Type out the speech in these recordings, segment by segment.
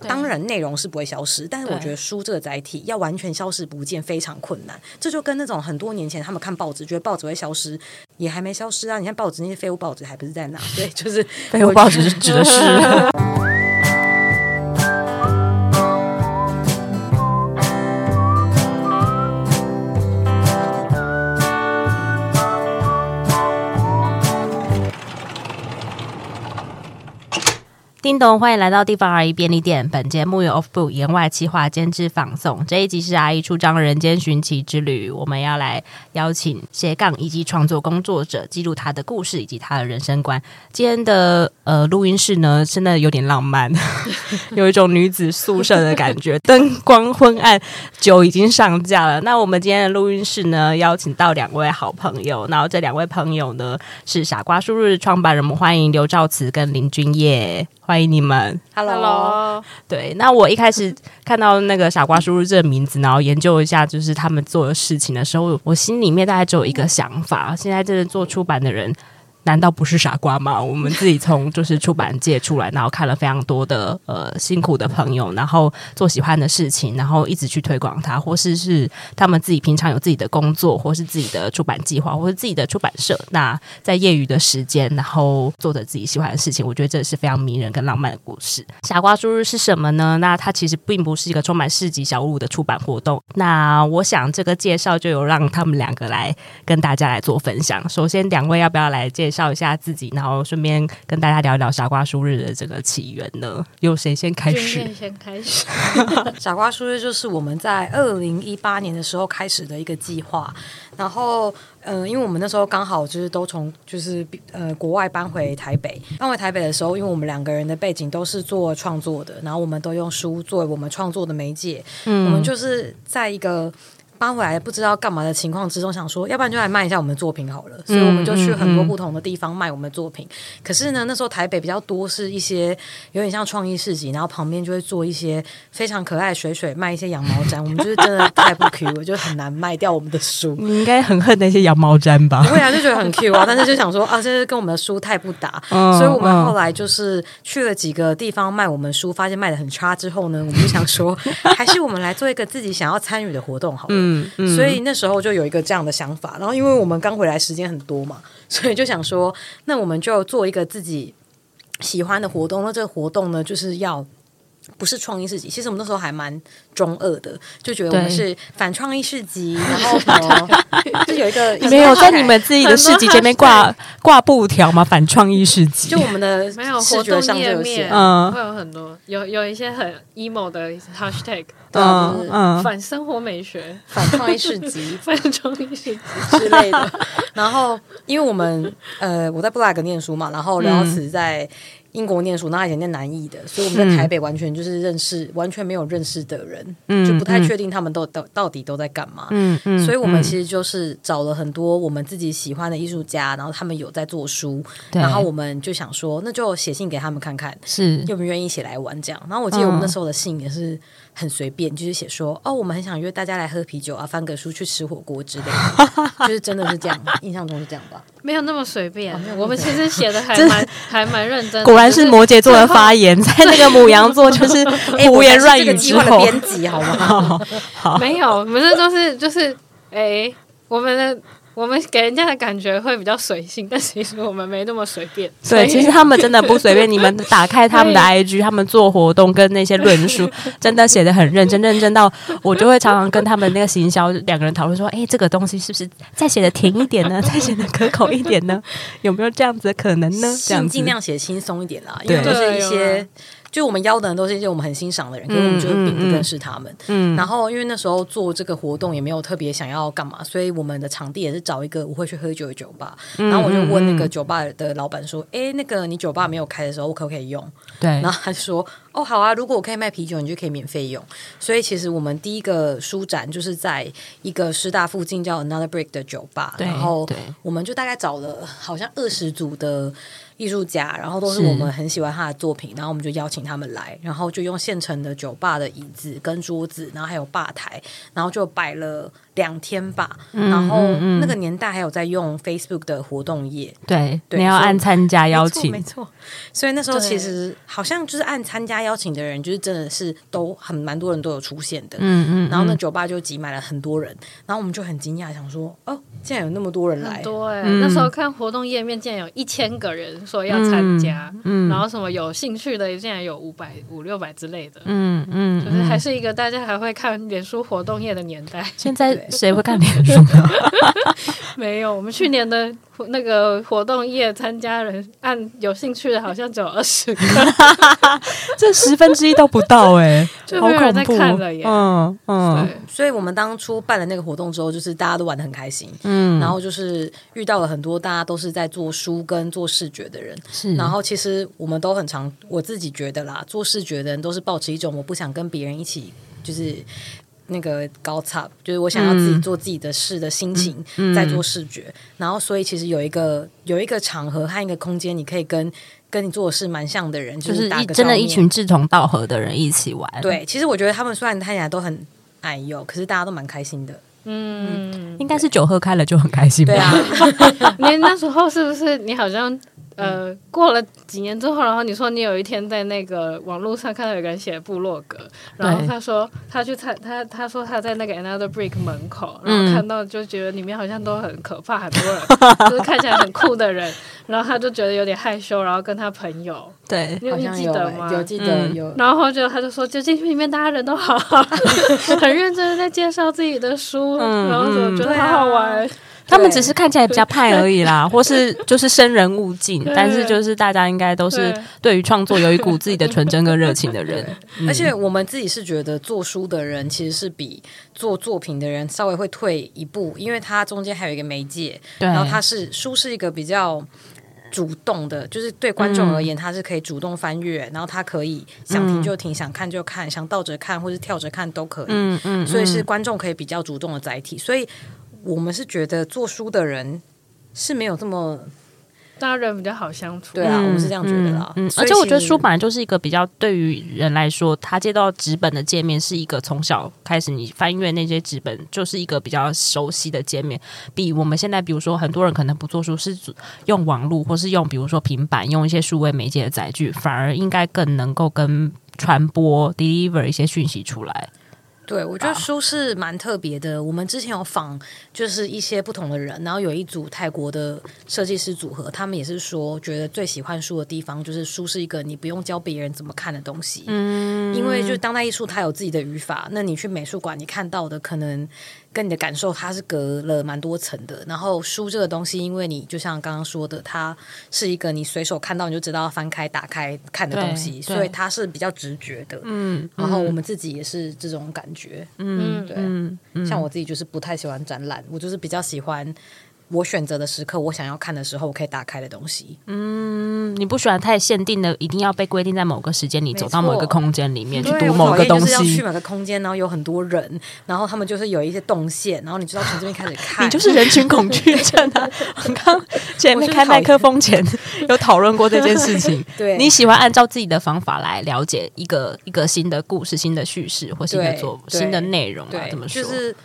当然内容是不会消失，但是我觉得书这个载体要完全消失不见非常困难。这就跟那种很多年前他们看报纸，觉得报纸会消失，也还没消失啊！你看报纸那些废物报纸还不是在那？对，就是废物报纸是指的是。叮咚，欢迎来到地方阿姨便利店。本节目由 Off Book 言外企划监制放送。这一集是阿姨出张人间寻奇之旅，我们要来邀请斜杠以及创作工作者，记录他的故事以及他的人生观。今天的呃录音室呢，真的有点浪漫，有一种女子宿舍的感觉，灯光昏暗，酒已经上架了。那我们今天的录音室呢，邀请到两位好朋友，然后这两位朋友呢是傻瓜书日创办人，我们欢迎刘兆慈跟林君曄。欢迎你们，Hello。对，那我一开始看到那个“傻瓜叔叔”这个名字，然后研究一下就是他们做的事情的时候，我心里面大概只有一个想法：现在这个做出版的人。难道不是傻瓜吗？我们自己从就是出版界出来，然后看了非常多的呃辛苦的朋友，然后做喜欢的事情，然后一直去推广它，或是是他们自己平常有自己的工作，或是自己的出版计划，或是自己的出版社。那在业余的时间，然后做着自己喜欢的事情，我觉得这是非常迷人跟浪漫的故事。傻瓜书日是什么呢？那它其实并不是一个充满市集小物的出版活动。那我想这个介绍就有让他们两个来跟大家来做分享。首先，两位要不要来介绍？介绍一下自己，然后顺便跟大家聊一聊傻瓜书日的这个起源呢？由谁先开始？先开始。傻瓜书日就是我们在二零一八年的时候开始的一个计划。然后，嗯、呃，因为我们那时候刚好就是都从就是呃国外搬回台北，搬回台北的时候，因为我们两个人的背景都是做创作的，然后我们都用书作为我们创作的媒介。嗯，我们就是在一个。搬回来不知道干嘛的情况之中，想说要不然就来卖一下我们的作品好了，所以我们就去很多不同的地方卖我们的作品。嗯嗯、可是呢，那时候台北比较多是一些有点像创意市集，然后旁边就会做一些非常可爱的水水卖一些羊毛毡，我们就是真的太不 Q 了，就很难卖掉我们的书。你应该很恨那些羊毛毡吧？不会啊，就觉得很 Q 啊，但是就想说啊，这是跟我们的书太不搭，嗯、所以我们后来就是去了几个地方卖我们书，发现卖的很差之后呢，我们就想说，还是我们来做一个自己想要参与的活动好了。嗯，所以。那时候就有一个这样的想法，然后因为我们刚回来时间很多嘛，所以就想说，那我们就做一个自己喜欢的活动。那这个活动呢，就是要。不是创意市集，其实我们那时候还蛮中二的，就觉得我们是反创意市集，对然后 就有一个没有在你们自己的市集前面挂挂布条吗？反创意市集，就我们的 没有视觉上页面，嗯，会有很多有有一些很 emo 的 hashtag，嗯嗯，反生活美学、反创意市集、反创意市集之类的。然后，因为我们呃，我在布拉格念书嘛，然后廖慈在。嗯英国念书，那以前念南艺的，所以我们在台北完全就是认识，嗯、完全没有认识的人，嗯、就不太确定他们都到、嗯、到底都在干嘛。嗯嗯，所以我们其实就是找了很多我们自己喜欢的艺术家，然后他们有在做书，然后我们就想说，那就写信给他们看看，是愿不愿意一起来玩这样。然后我记得我们那时候的信也是。很随便，就是写说哦，我们很想约大家来喝啤酒啊，翻个书去吃火锅之类的，就是真的是这样，印象中是这样吧？没有那么随便，哦、我们其实写 的还蛮还蛮认真。果然是摩羯座的发言，在那个母羊座 就是胡言乱语之后，编辑好不好？好，没有，我们这都是就是哎，我们的。我们给人家的感觉会比较随性，但其实我们没那么随便。对，其实他们真的不随便。你们打开他们的 IG，他们做活动跟那些论述，真的写的很认真，认真到我就会常常跟他们那个行销两个人讨论说：“哎，这个东西是不是再写的甜一点呢？再写的可口一点呢？有没有这样子的可能呢？”这样尽量写轻松一点啦，因为都是一些。就我们邀的人都是一些我们很欣赏的人，可是我们就并不认识他们。嗯，嗯，然后因为那时候做这个活动也没有特别想要干嘛，所以我们的场地也是找一个我会去喝酒的酒吧。嗯、然后我就问那个酒吧的老板说：“哎、嗯，那个你酒吧没有开的时候，我可不可以用？”对，然后他就说：“哦，好啊，如果我可以卖啤酒，你就可以免费用。”所以其实我们第一个书展就是在一个师大附近叫 Another Break 的酒吧，然后我们就大概找了好像二十组的。艺术家，然后都是我们很喜欢他的作品，然后我们就邀请他们来，然后就用现成的酒吧的椅子跟桌子，然后还有吧台，然后就摆了两天吧。嗯、然后那个年代还有在用 Facebook 的活动页，对，对你要按参加邀请，没错，没错。所以那时候其实好像就是按参加邀请的人就是真的是都很蛮多人都有出现的，嗯嗯，然后那酒吧就挤满了很多人，然后我们就很惊讶，想说哦，竟然有那么多人来，对、欸，嗯、那时候看活动页面竟然有一千个人说要参加，嗯，嗯。然后什么有兴趣的竟然有五百五六百之类的，嗯嗯，就是还是一个大家还会看脸书活动页的年代。现在 谁会看脸书？没有，我们去年的。那个活动页参加人按有兴趣的，好像只有二十个，这十分之一都不到哎、欸，就没有人在看了耶。嗯嗯，所以我们当初办了那个活动之后，就是大家都玩的很开心，嗯，然后就是遇到了很多大家都是在做书跟做视觉的人，是，然后其实我们都很常，我自己觉得啦，做视觉的人都是保持一种我不想跟别人一起，就是。那个高差，就是我想要自己做自己的事的心情，嗯、在做视觉，嗯、然后所以其实有一个有一个场合和一个空间，你可以跟跟你做的事蛮像的人，就是一真的，一群志同道合的人一起玩。对，其实我觉得他们虽然看起来都很矮幼，可是大家都蛮开心的。嗯，嗯应该是酒喝开了就很开心吧。对啊，你那时候是不是你好像？呃，过了几年之后，然后你说你有一天在那个网络上看到有个人写部落格，然后他说他去参他他说他在那个 Another Brick 门口，然后看到就觉得里面好像都很可怕，很多人就是看起来很酷的人，然后他就觉得有点害羞，然后跟他朋友，对，你有记得吗？有记得有。然后就他就说，就进去里面大家人都好好，很认真的在介绍自己的书，然后我觉得好好玩。他们只是看起来比较派而已啦，或是 就是生人勿近，但是就是大家应该都是对于创作有一股自己的纯真跟热情的人。而且我们自己是觉得做书的人其实是比做作品的人稍微会退一步，因为它中间还有一个媒介，对然后它是书是一个比较主动的，就是对观众而言，他是可以主动翻阅，然后他可以想停就停，想看就看，想倒着看或是跳着看都可以。嗯嗯，所以是观众可以比较主动的载体，所以。我们是觉得做书的人是没有这么大家人比较好相处，对啊，我们是这样觉得啦。嗯，而且我觉得书本来就是一个比较对于人来说，他接到纸本的界面是一个从小开始你翻阅那些纸本就是一个比较熟悉的界面，比我们现在比如说很多人可能不做书是用网络或是用比如说平板用一些数位媒介的载具，反而应该更能够跟传播 deliver 一些讯息出来。对，我觉得书是蛮特别的。我们之前有访，就是一些不同的人，然后有一组泰国的设计师组合，他们也是说，觉得最喜欢书的地方就是书是一个你不用教别人怎么看的东西。嗯，因为就当代艺术它有自己的语法，那你去美术馆你看到的可能。跟你的感受，它是隔了蛮多层的。然后书这个东西，因为你就像刚刚说的，它是一个你随手看到你就知道翻开、打开看的东西，所以它是比较直觉的。嗯，然后我们自己也是这种感觉。嗯，对。嗯，像我自己就是不太喜欢展览，我就是比较喜欢。我选择的时刻，我想要看的时候，我可以打开的东西。嗯，你不喜欢太限定的，一定要被规定在某个时间，里走到某一个空间里面去读某个东西。要去某个空间，然后有很多人，然后他们就是有一些动线，然后你就要从这边开始 看。你就是人群恐惧症啊！我刚前面开麦克风前有讨论过这件事情。对，你喜欢按照自己的方法来了解一个一个新的故事、新的叙事或新的作新的内容啊？怎么说？就是。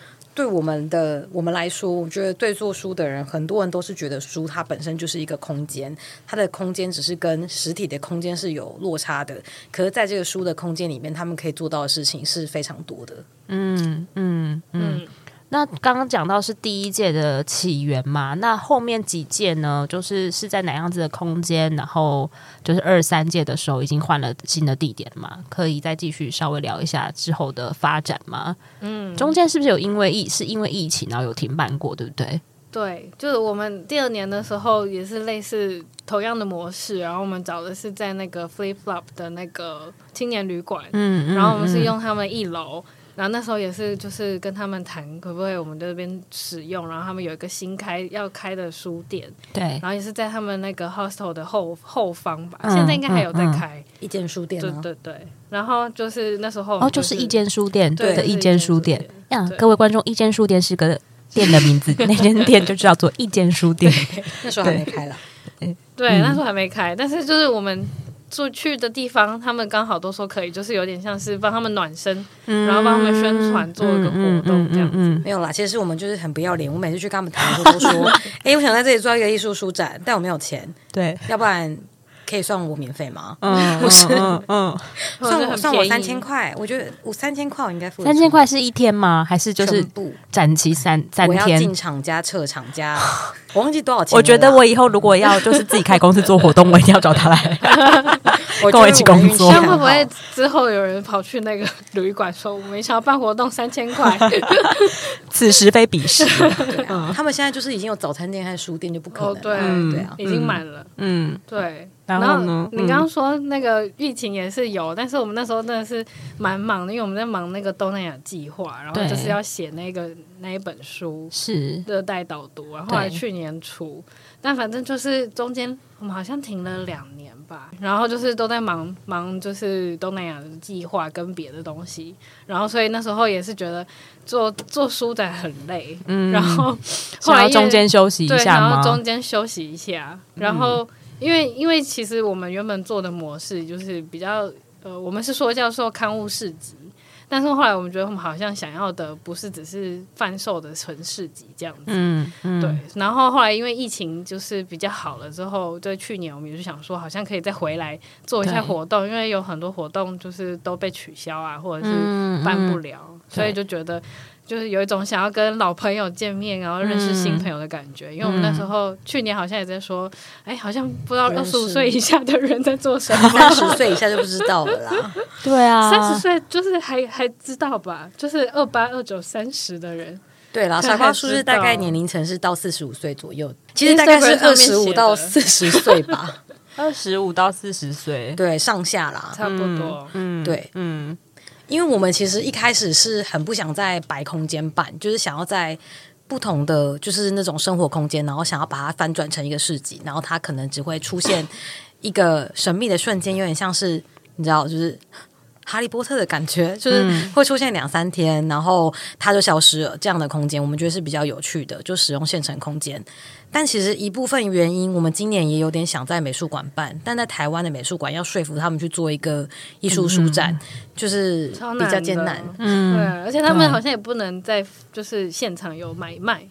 对我们的我们来说，我觉得对做书的人，很多人都是觉得书它本身就是一个空间，它的空间只是跟实体的空间是有落差的。可是，在这个书的空间里面，他们可以做到的事情是非常多的。嗯嗯嗯。那刚刚讲到是第一届的起源嘛？那后面几届呢？就是是在哪样子的空间？然后就是二三届的时候已经换了新的地点嘛？可以再继续稍微聊一下之后的发展吗？嗯，中间是不是有因为疫是因为疫情然后有停办过，对不对？对，就是我们第二年的时候也是类似同样的模式，然后我们找的是在那个 Flip Flop 的那个青年旅馆，嗯，嗯，然后我们是用他们一楼。然后那时候也是，就是跟他们谈可不可以我们这边使用，然后他们有一个新开要开的书店，对，然后也是在他们那个 hostel 的后后方吧，嗯、现在应该还有在开、嗯嗯、一间书店，对对对。然后就是那时候、就是，哦，就是一间书店对的一间书店，呀，各位观众，一间书店是个店的名字，那间店就叫做一间书店，那时候还没开了，对，对，那时候还没开，但是就是我们。出去的地方，他们刚好都说可以，就是有点像是帮他们暖身，嗯、然后帮他们宣传，做一个活动这样子。嗯嗯嗯嗯、没有啦，其实我们就是很不要脸。我每次去跟他们谈的时候都说：“哎、欸，我想在这里做一个艺术书展，但我没有钱。对，要不然可以算我免费吗？嗯，不是，嗯，嗯算我算我三千块，我觉得我三千块我应该付。三千块是一天吗？还是就是展期三三天？我要进厂家撤厂家，我忘记多少钱。我觉得我以后如果要就是自己开公司做活动，我一定要找他来 跟我一起工作。会不会之后有人跑去那个旅馆说，我们想要办活动三千块？此时非彼时。他们现在就是已经有早餐店还是书店，就不可能。对对啊，已经满了。嗯，对。然后呢？你刚刚说那个疫情也是有，但是我们那时候真的是蛮忙的，因为我们在忙那个东南亚计划，然后就是要写那个那一本书，是热带导读。然后后来去年初，但反正就是中间我们好像停了两年吧，然后就是都在忙忙，就是东南亚的计划跟别的东西，然后所以那时候也是觉得做做书展很累，嗯，然后后来中间休息一下，然后中间休息一下，然后。因为，因为其实我们原本做的模式就是比较，呃，我们是说叫做刊物市集，但是后来我们觉得我们好像想要的不是只是贩售的纯市集这样子，嗯，嗯对。然后后来因为疫情就是比较好了之后，对去年我们也是想说，好像可以再回来做一下活动，因为有很多活动就是都被取消啊，或者是办不了，嗯嗯、所以就觉得。就是有一种想要跟老朋友见面，然后认识新朋友的感觉。嗯、因为我们那时候、嗯、去年好像也在说，哎，好像不知道二十五岁以下的人在做什么，三十岁以下就不知道了啦。对啊，三十岁就是还还知道吧？就是二八、二九、三十的人。对啦，傻瓜书是大概年龄层是到四十五岁左右，其实大概是二十五到四十岁吧。二十五到四十岁，对，上下啦，差不多。嗯，对，嗯。因为我们其实一开始是很不想在白空间办，就是想要在不同的就是那种生活空间，然后想要把它翻转成一个市集，然后它可能只会出现一个神秘的瞬间，有点像是你知道，就是哈利波特的感觉，就是会出现两三天，然后它就消失了。这样的空间，我们觉得是比较有趣的，就使用现成空间。但其实一部分原因，我们今年也有点想在美术馆办，但在台湾的美术馆要说服他们去做一个艺术书展，嗯、就是比较艰难。嗯，对，而且他们好像也不能在就是现场有买卖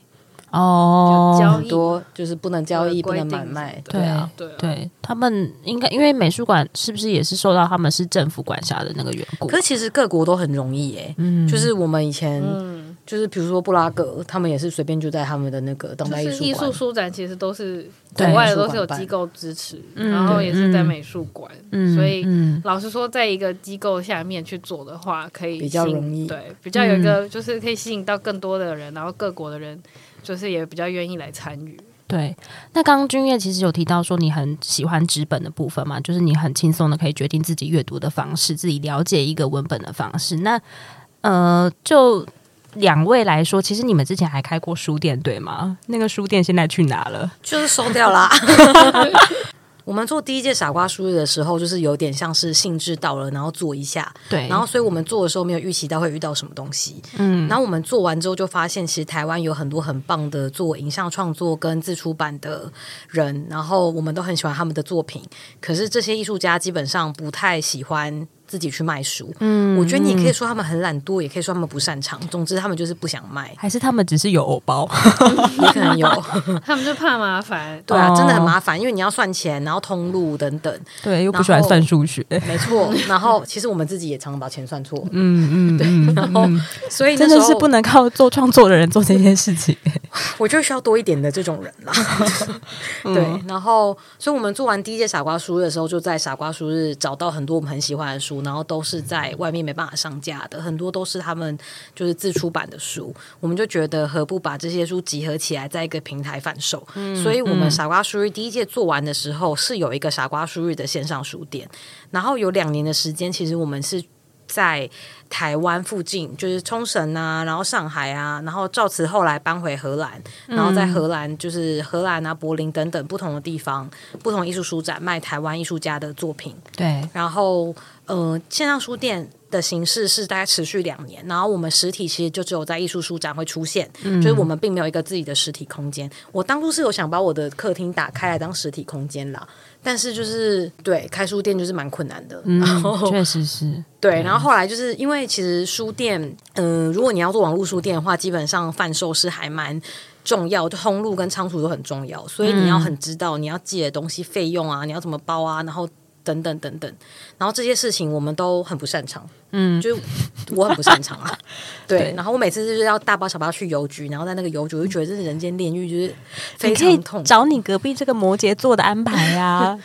哦，交易多就是不能交易，不能买卖。对啊，对，对他们应该因为美术馆是不是也是受到他们是政府管辖的那个缘故？可是其实各国都很容易耶，嗯，就是我们以前。嗯。就是比如说布拉格，他们也是随便就在他们的那个当代艺术艺术书展，其实都是国外的都是有机构支持，然后也是在美术馆，嗯、所以、嗯、老实说，在一个机构下面去做的话，可以比较容易，对，比较有一个就是可以吸引到更多的人，然后各国的人就是也比较愿意来参与。对，那刚刚君悦其实有提到说你很喜欢纸本的部分嘛，就是你很轻松的可以决定自己阅读的方式，自己了解一个文本的方式。那呃，就。两位来说，其实你们之前还开过书店，对吗？那个书店现在去哪了？就是收掉啦。我们做第一届傻瓜书日的时候，就是有点像是兴致到了，然后做一下，对。然后，所以我们做的时候没有预期到会遇到什么东西，嗯。然后我们做完之后，就发现其实台湾有很多很棒的做影像创作跟自出版的人，然后我们都很喜欢他们的作品。可是这些艺术家基本上不太喜欢。自己去卖书，嗯，我觉得你也可以说他们很懒惰，也可以说他们不擅长。总之，他们就是不想卖，还是他们只是有偶包，也可能有，他们就怕麻烦。对啊，真的很麻烦，因为你要算钱，然后通路等等，对，又不喜欢算数学，没错。然后，其实我们自己也常常把钱算错，嗯嗯，对。然后，所以真的是不能靠做创作的人做这件事情。我就需要多一点的这种人啦。对，然后，所以我们做完第一届傻瓜书日的时候，就在傻瓜书日找到很多我们很喜欢的书。然后都是在外面没办法上架的，很多都是他们就是自出版的书，我们就觉得何不把这些书集合起来，在一个平台贩售？嗯，所以我们傻瓜书日第一届做完的时候，是有一个傻瓜书日的线上书店，然后有两年的时间，其实我们是在台湾附近，就是冲绳啊，然后上海啊，然后赵慈后来搬回荷兰，然后在荷兰就是荷兰啊、柏林等等不同的地方，不同艺术书展卖台湾艺术家的作品。对，然后。呃，线上书店的形式是大概持续两年，然后我们实体其实就只有在艺术书展会出现，嗯、就是我们并没有一个自己的实体空间。我当初是有想把我的客厅打开来当实体空间啦，但是就是对开书店就是蛮困难的，嗯、然后确实是 对。然后后来就是因为其实书店，嗯、呃，如果你要做网络书店的话，基本上贩售是还蛮重要，就通路跟仓储都很重要，所以你要很知道你要寄的东西费用啊，你要怎么包啊，然后等等等等，然后这些事情我们都很不擅长，嗯，就是我很不擅长啊，对，然后我每次就是要大包小包去邮局，然后在那个邮局我就觉得这是人间炼狱，就是非常痛。找你隔壁这个摩羯座的安排啊。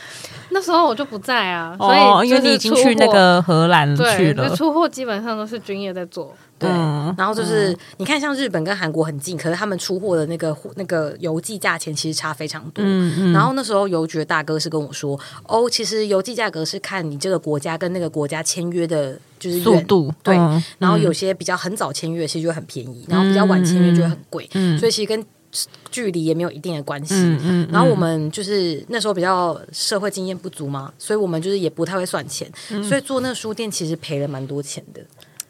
那时候我就不在啊，所以因为你已经去那个荷兰去了，对，出货基本上都是君夜在做。对，嗯、然后就是、嗯、你看，像日本跟韩国很近，可是他们出货的那个那个邮寄价钱其实差非常多。嗯嗯、然后那时候邮局的大哥是跟我说：“哦，其实邮寄价格是看你这个国家跟那个国家签约的，就是速度。对，嗯、然后有些比较很早签约，其实就很便宜；然后比较晚签约就会很贵。嗯、所以其实跟距离也没有一定的关系。嗯嗯、然后我们就是那时候比较社会经验不足嘛，所以我们就是也不太会算钱，嗯、所以做那个书店其实赔了蛮多钱的。”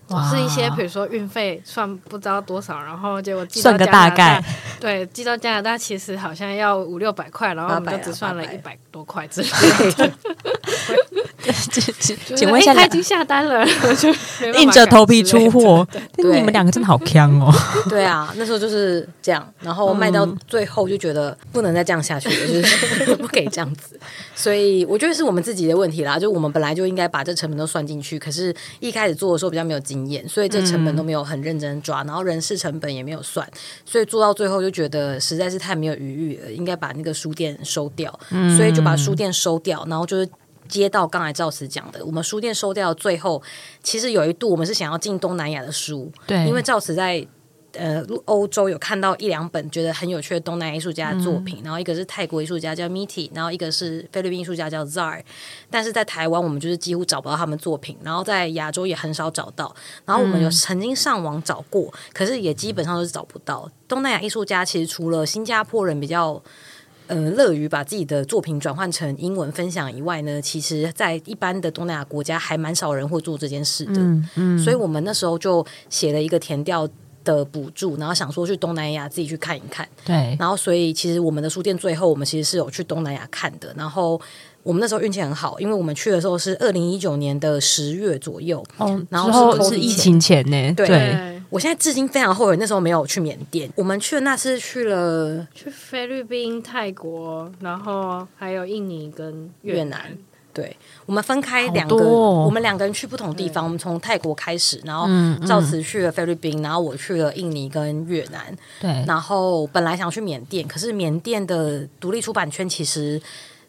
哇。是一些，比如说运费算不知道多少，然后结果寄到加拿大，对，寄到加拿大其实好像要五六百块，然后我们就只算了一百多块之类的。请问一下，他已经下单了，就硬着头皮出货。你们两个真的好坑哦！对啊，那时候就是这样，然后卖到最后就觉得不能再这样下去了，就是不可以这样子。所以我觉得是我们自己的问题啦，就我们本来就应该把这成本都算进去，可是一开始做的时候比较没有经验，所以这成本都没有很认真抓，然后人事成本也没有算，所以做到最后就觉得实在是太没有余裕了，应该把那个书店收掉，所以就把书店收掉，然后就是。接到刚才赵慈讲的，我们书店收掉最后，其实有一度我们是想要进东南亚的书，对，因为赵慈在呃欧洲有看到一两本觉得很有趣的东南亚艺术家的作品，嗯、然后一个是泰国艺术家叫 Miti，然后一个是菲律宾艺术家叫 Zar，但是在台湾我们就是几乎找不到他们作品，然后在亚洲也很少找到，然后我们有曾经上网找过，嗯、可是也基本上都是找不到东南亚艺术家。其实除了新加坡人比较。呃，乐于把自己的作品转换成英文分享以外呢，其实，在一般的东南亚国家还蛮少人会做这件事的。嗯，嗯，所以我们那时候就写了一个填调的补助，然后想说去东南亚自己去看一看。对，然后所以其实我们的书店最后我们其实是有去东南亚看的。然后我们那时候运气很好，因为我们去的时候是二零一九年的十月左右，哦，然后是，是疫情前呢。对。对我现在至今非常后悔，那时候没有去缅甸。我们去的那次去了去菲律宾、泰国，然后还有印尼跟越南。越南对，我们分开两个，哦、我们两个人去不同地方。我们从泰国开始，然后赵慈去了菲律宾，然后我去了印尼跟越南。对，然后本来想去缅甸，可是缅甸的独立出版圈其实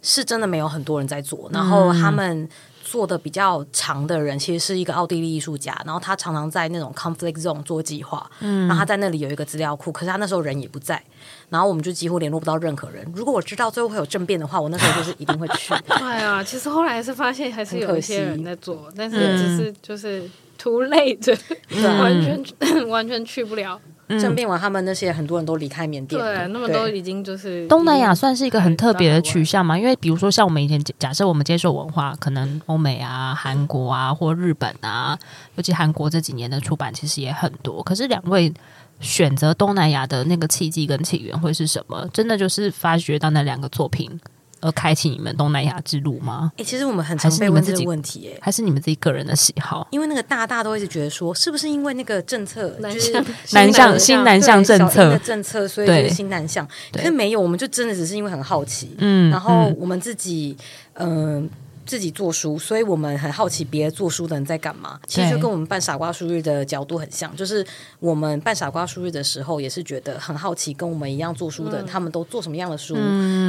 是真的没有很多人在做，然后他们。做的比较长的人，其实是一个奥地利艺术家，然后他常常在那种 conflict zone 做计划，嗯，然后他在那里有一个资料库，可是他那时候人也不在，然后我们就几乎联络不到任何人。如果我知道最后会有政变的话，我那时候就是一定会去。对啊，其实后来是发现还是有一些人在做，但是只是就是 too late，完全完全去不了。政变完，他们那些很多人都离开缅甸。对，那么都已经就是东南亚算是一个很特别的取向嘛？因为比如说像我们以前假设我们接受文化，可能欧美啊、韩国啊或日本啊，尤其韩国这几年的出版其实也很多。可是两位选择东南亚的那个契机跟起源会是什么？真的就是发掘到那两个作品。而开启你们东南亚之路吗？哎、欸，其实我们很常被问这个问题、欸，哎，还是你们自己个人的喜好？因为那个大大都一直觉得说，是不是因为那个政策，就是南向新南向政策的政策，所以就是新南向？可是没有，我们就真的只是因为很好奇，嗯，然后我们自己，嗯。呃自己做书，所以我们很好奇别的做书的人在干嘛。其实就跟我们办傻瓜书日的角度很像，就是我们办傻瓜书日的时候，也是觉得很好奇，跟我们一样做书的人，他们都做什么样的书，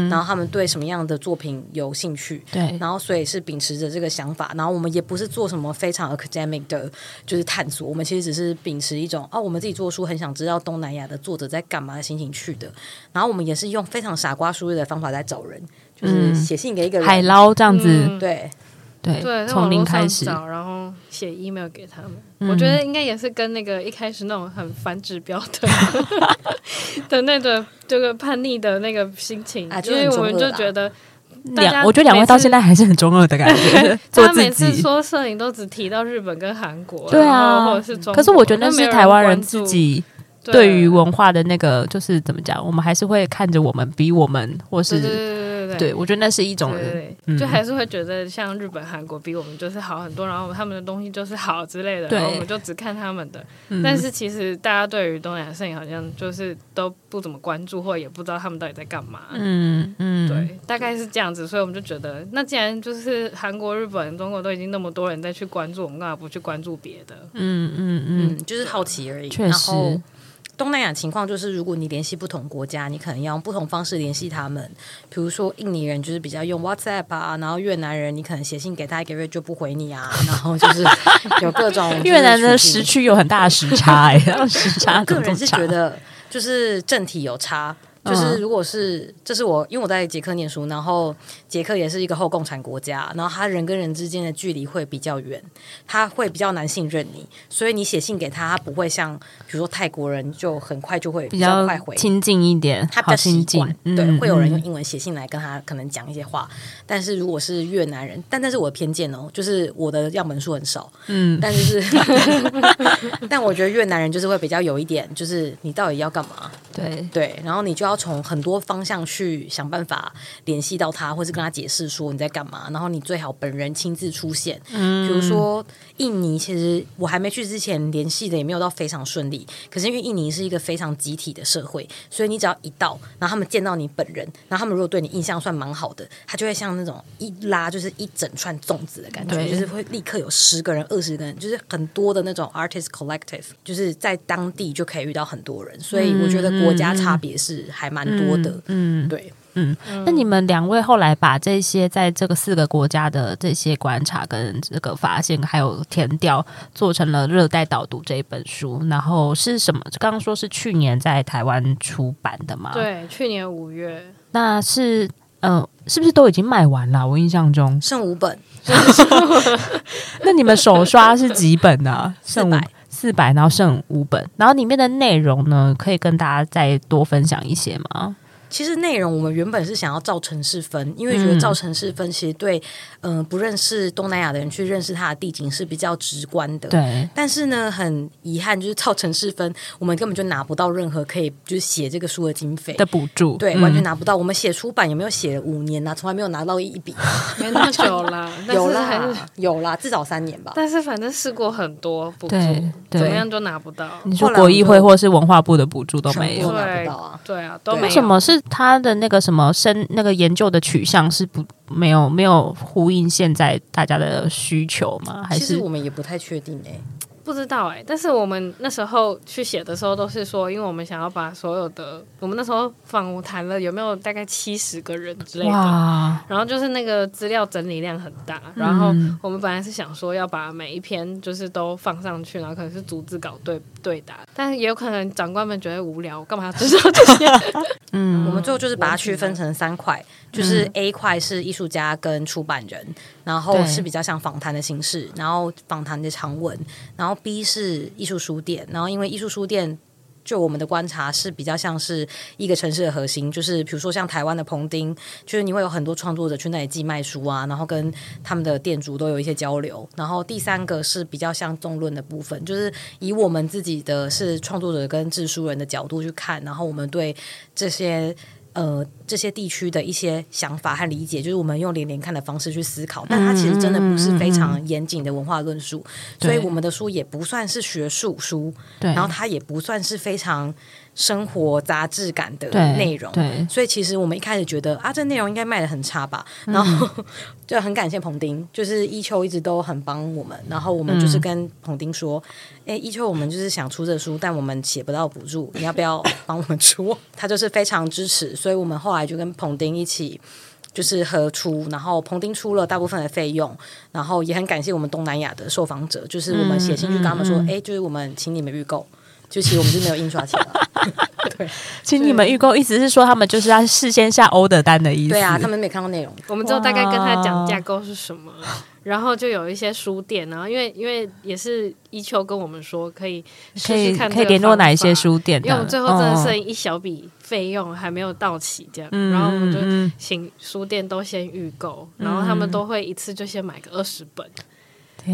然后他们对什么样的作品有兴趣。对，然后所以是秉持着这个想法，然后我们也不是做什么非常 academic 的，就是探索。我们其实只是秉持一种啊，我们自己做书很想知道东南亚的作者在干嘛的心情去的。然后我们也是用非常傻瓜书日的方法在找人。就是写信给一个人。海捞这样子，对。对，从零开始。找，然后写 email 给他们。我觉得应该也是跟那个一开始那种很反指标的 的那个这个叛逆的那个心情，因为我们就觉得两，我觉得两位到现在还是很中二的感觉。他每次说摄影都只提到日本跟韩国，对啊，或者是中，可是我觉得那是台湾人自己。对于文化的那个，就是怎么讲，我们还是会看着我们比我们，或是对对，对我觉得那是一种，对对对，就还是会觉得像日本、韩国比我们就是好很多，然后他们的东西就是好之类的，然后我们就只看他们的。但是其实大家对于东南亚摄影好像就是都不怎么关注，或者也不知道他们到底在干嘛。嗯嗯，对，大概是这样子，所以我们就觉得，那既然就是韩国、日本、中国都已经那么多人在去关注，我们干嘛不去关注别的？嗯嗯嗯，就是好奇而已。确实。东南亚情况就是，如果你联系不同国家，你可能要用不同方式联系他们。比如说，印尼人就是比较用 WhatsApp 啊，然后越南人你可能写信给他一个月就不回你啊，然后就是有各种 越南的时区有很大的时差 时差个人是觉得就是政体有差。就是如果是，这是我因为我在捷克念书，然后捷克也是一个后共产国家，然后他人跟人之间的距离会比较远，他会比较难信任你，所以你写信给他，他不会像比如说泰国人就很快就会比较快回，亲近一点，他比较习惯，嗯、对，会有人用英文写信来跟他可能讲一些话，但是如果是越南人，但那是我的偏见哦，就是我的样本数很少，嗯，但是 但我觉得越南人就是会比较有一点，就是你到底要干嘛？对对，然后你就要。从很多方向去想办法联系到他，或是跟他解释说你在干嘛。然后你最好本人亲自出现。嗯，比如说印尼，其实我还没去之前联系的也没有到非常顺利。可是因为印尼是一个非常集体的社会，所以你只要一到，然后他们见到你本人，然后他们如果对你印象算蛮好的，他就会像那种一拉就是一整串粽子的感觉，就是会立刻有十个人、二十个人，就是很多的那种 artist collective，就是在当地就可以遇到很多人。所以我觉得国家差别是还。蛮多的，嗯，对，嗯，那你们两位后来把这些在这个四个国家的这些观察跟这个发现，还有填掉，做成了《热带导读》这一本书，然后是什么？刚刚说是去年在台湾出版的吗？对，去年五月。那是，嗯、呃，是不是都已经卖完了？我印象中剩五本。那你们首刷是几本呢、啊？四百。四百，然后剩五本，然后里面的内容呢，可以跟大家再多分享一些吗？其实内容我们原本是想要照城市分，因为觉得照城市分其实对嗯、呃、不认识东南亚的人去认识它的地景是比较直观的。对。但是呢，很遗憾就是照城市分，我们根本就拿不到任何可以就是写这个书的经费的补助，对，完全拿不到。嗯、我们写出版有没有写了五年呢、啊？从来没有拿到一笔，没 那么久了，有啦，有啦，至少三年吧。但是反正试过很多补助，对对怎么样都拿不到。你说国议会或是文化部的补助都没有，拿不到啊？对啊，都没有。为什么是？他的那个什么深那个研究的取向是不没有没有呼应现在大家的需求吗？还是其实我们也不太确定哎、欸。不知道哎、欸，但是我们那时候去写的时候，都是说，因为我们想要把所有的，我们那时候访谈了有没有大概七十个人之类的，然后就是那个资料整理量很大，然后我们本来是想说要把每一篇就是都放上去，然后可能是逐字稿对对答，但是也有可能长官们觉得无聊，干嘛要知道这些？嗯，我们最后就是把它区分成三块。就是 A 块是艺术家跟出版人，然后是比较像访谈的形式，然后访谈的长文，然后 B 是艺术书店，然后因为艺术书店就我们的观察是比较像是一个城市的核心，就是比如说像台湾的彭丁，就是你会有很多创作者去那里寄卖书啊，然后跟他们的店主都有一些交流，然后第三个是比较像纵论的部分，就是以我们自己的是创作者跟制书人的角度去看，然后我们对这些。呃，这些地区的一些想法和理解，就是我们用连连看的方式去思考，但它其实真的不是非常严谨的文化论述，嗯嗯嗯，所以我们的书也不算是学术书，然后它也不算是非常。生活杂志感的内容，对，对，所以其实我们一开始觉得啊，这内容应该卖的很差吧，嗯、然后 就很感谢彭丁，就是一秋一直都很帮我们，然后我们就是跟彭丁说，哎、嗯，一秋，我们就是想出这书，但我们写不到补助，你要不要帮我们出？他就是非常支持，所以我们后来就跟彭丁一起就是合出，然后彭丁出了大部分的费用，然后也很感谢我们东南亚的受访者，就是我们写信去跟他们说，哎、嗯，就是我们请你们预购。就其实我们就没有印刷钱了，对，请你们预购，意思是说他们就是要事先下 order 单的意思。对啊，他们没看到内容，我们之后大概跟他讲架构是什么，然后就有一些书店，然后因为因为也是一秋跟我们说可以试试看可以可以联络哪一些书店，因为我们最后真的剩一小笔费用还没有到期这样，嗯、然后我们就请书店都先预购，嗯、然后他们都会一次就先买个二十本。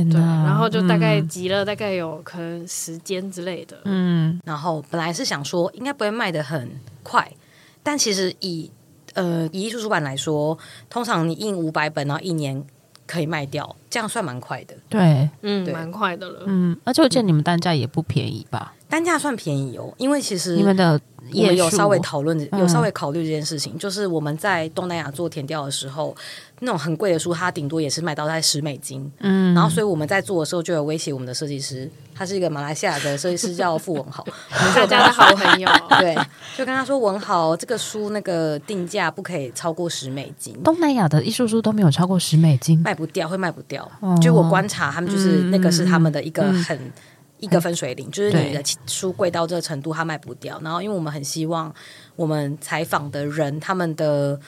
对，然后就大概集了大概有可能时间之类的，嗯，然后本来是想说应该不会卖的很快，但其实以呃，以艺术出版来说，通常你印五百本，然后一年可以卖掉，这样算蛮快的。对，嗯，对蛮快的了。嗯，而且我见你们单价也不便宜吧？单价算便宜哦，因为其实你们的我们有稍微讨论，嗯有稍微考虑这件事情，就是我们在东南亚做填调的时候，那种很贵的书，它顶多也是卖到在十美金。嗯，然后所以我们在做的时候就有威胁我们的设计师，他是一个马来西亚的设计师，叫傅文豪，我 们大家的好朋友，对，就跟他说文豪这个书那个定价不可以超过十美金。东南亚的艺术书都没有超过十美金，卖不掉，会卖不掉。哦就我观察，他们就是、嗯那个是他们的一个嗯很、一个分水岭，就是你的书贵到这个程度，它卖不掉。然后，因为我们很希望我们采访的人，他们的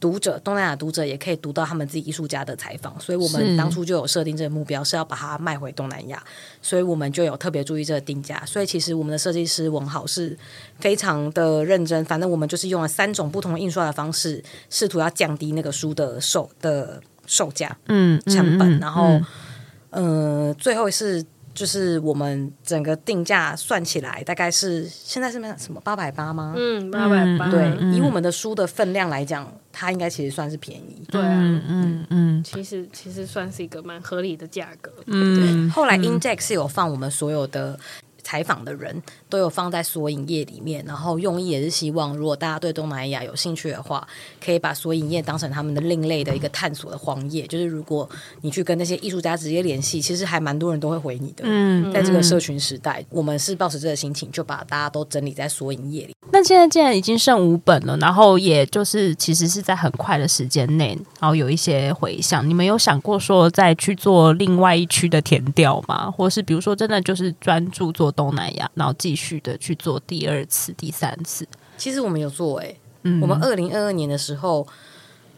读者，东南亚读者也可以读到他们自己艺术家的采访，所以我们当初就有设定这个目标，是要把它卖回东南亚。所以我们就有特别注意这个定价。所以其实我们的设计师文豪是非常的认真，反正我们就是用了三种不同印刷的方式，试图要降低那个书的售的售价。嗯，成本，然后嗯呃，最后是就是我们整个定价算起来大概是现在是什么八百八吗？嗯，八百八，对，嗯以我们的书的分量来讲，它应该其实算是便宜。对啊，嗯嗯嗯其实其实算是一个蛮合理的价格。嗯，后来 Index 是有放我们所有的。采访的人都有放在索引页里面，然后用意也是希望，如果大家对东南亚有兴趣的话，可以把索引页当成他们的另类的一个探索的黄页。就是如果你去跟那些艺术家直接联系，其实还蛮多人都会回你的。嗯在这个社群时代，我们是抱持这个心情，就把大家都整理在索引页里。那现在既然已经剩五本了，然后也就是其实是在很快的时间内，然后有一些回响，你们有想过说再去做另外一区的填调吗？或是比如说真的就是专注做东南亚，然后继续的去做第二次、第三次？其实我们有做诶、欸，嗯。我们二零二二年的时候，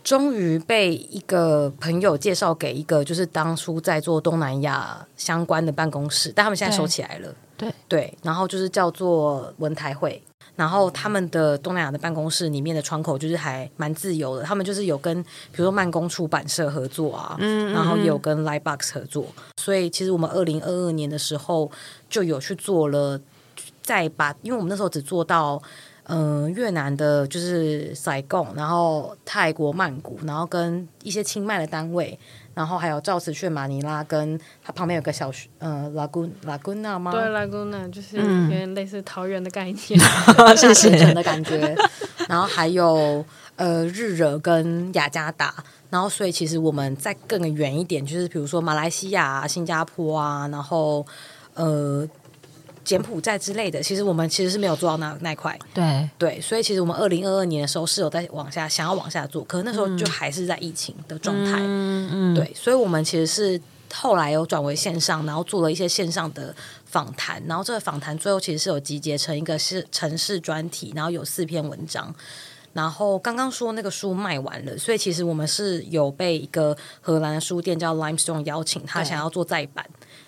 终于被一个朋友介绍给一个就是当初在做东南亚相关的办公室，但他们现在收起来了。对。对，然后就是叫做文台会，然后他们的东南亚的办公室里面的窗口就是还蛮自由的，他们就是有跟比如说慢工出版社合作啊，嗯然后也有跟 Lightbox 合作，所以其实我们二零二二年的时候就有去做了，再把，因为我们那时候只做到。嗯、呃，越南的就是塞贡，然后泰国曼谷，然后跟一些清迈的单位，然后还有赵慈炫马尼拉，跟它旁边有个小学呃拉古拉古纳吗？对，拉古纳就是有嗯点类似桃园的概念，谢谢的感觉。然后还有呃日惹跟雅加达，然后所以其实我们再更远一点，就是比如说马来西亚、啊、新加坡啊，然后呃。柬埔寨之类的，其实我们其实是没有做到那那块，对。对，所以其实我们二零二二年的时候是有在往下想要往下做，可是那时候就还是在疫情的状态，嗯嗯，对，所以我们其实是后来有转为线上，然后做了一些线上的访谈，然后这个访谈最后其实是有集结成一个是城市专题，然后有四篇文章，然后刚刚说那个书卖完了，所以其实我们是有被一个荷兰的书店叫 Limestone 邀请，他想要做再版。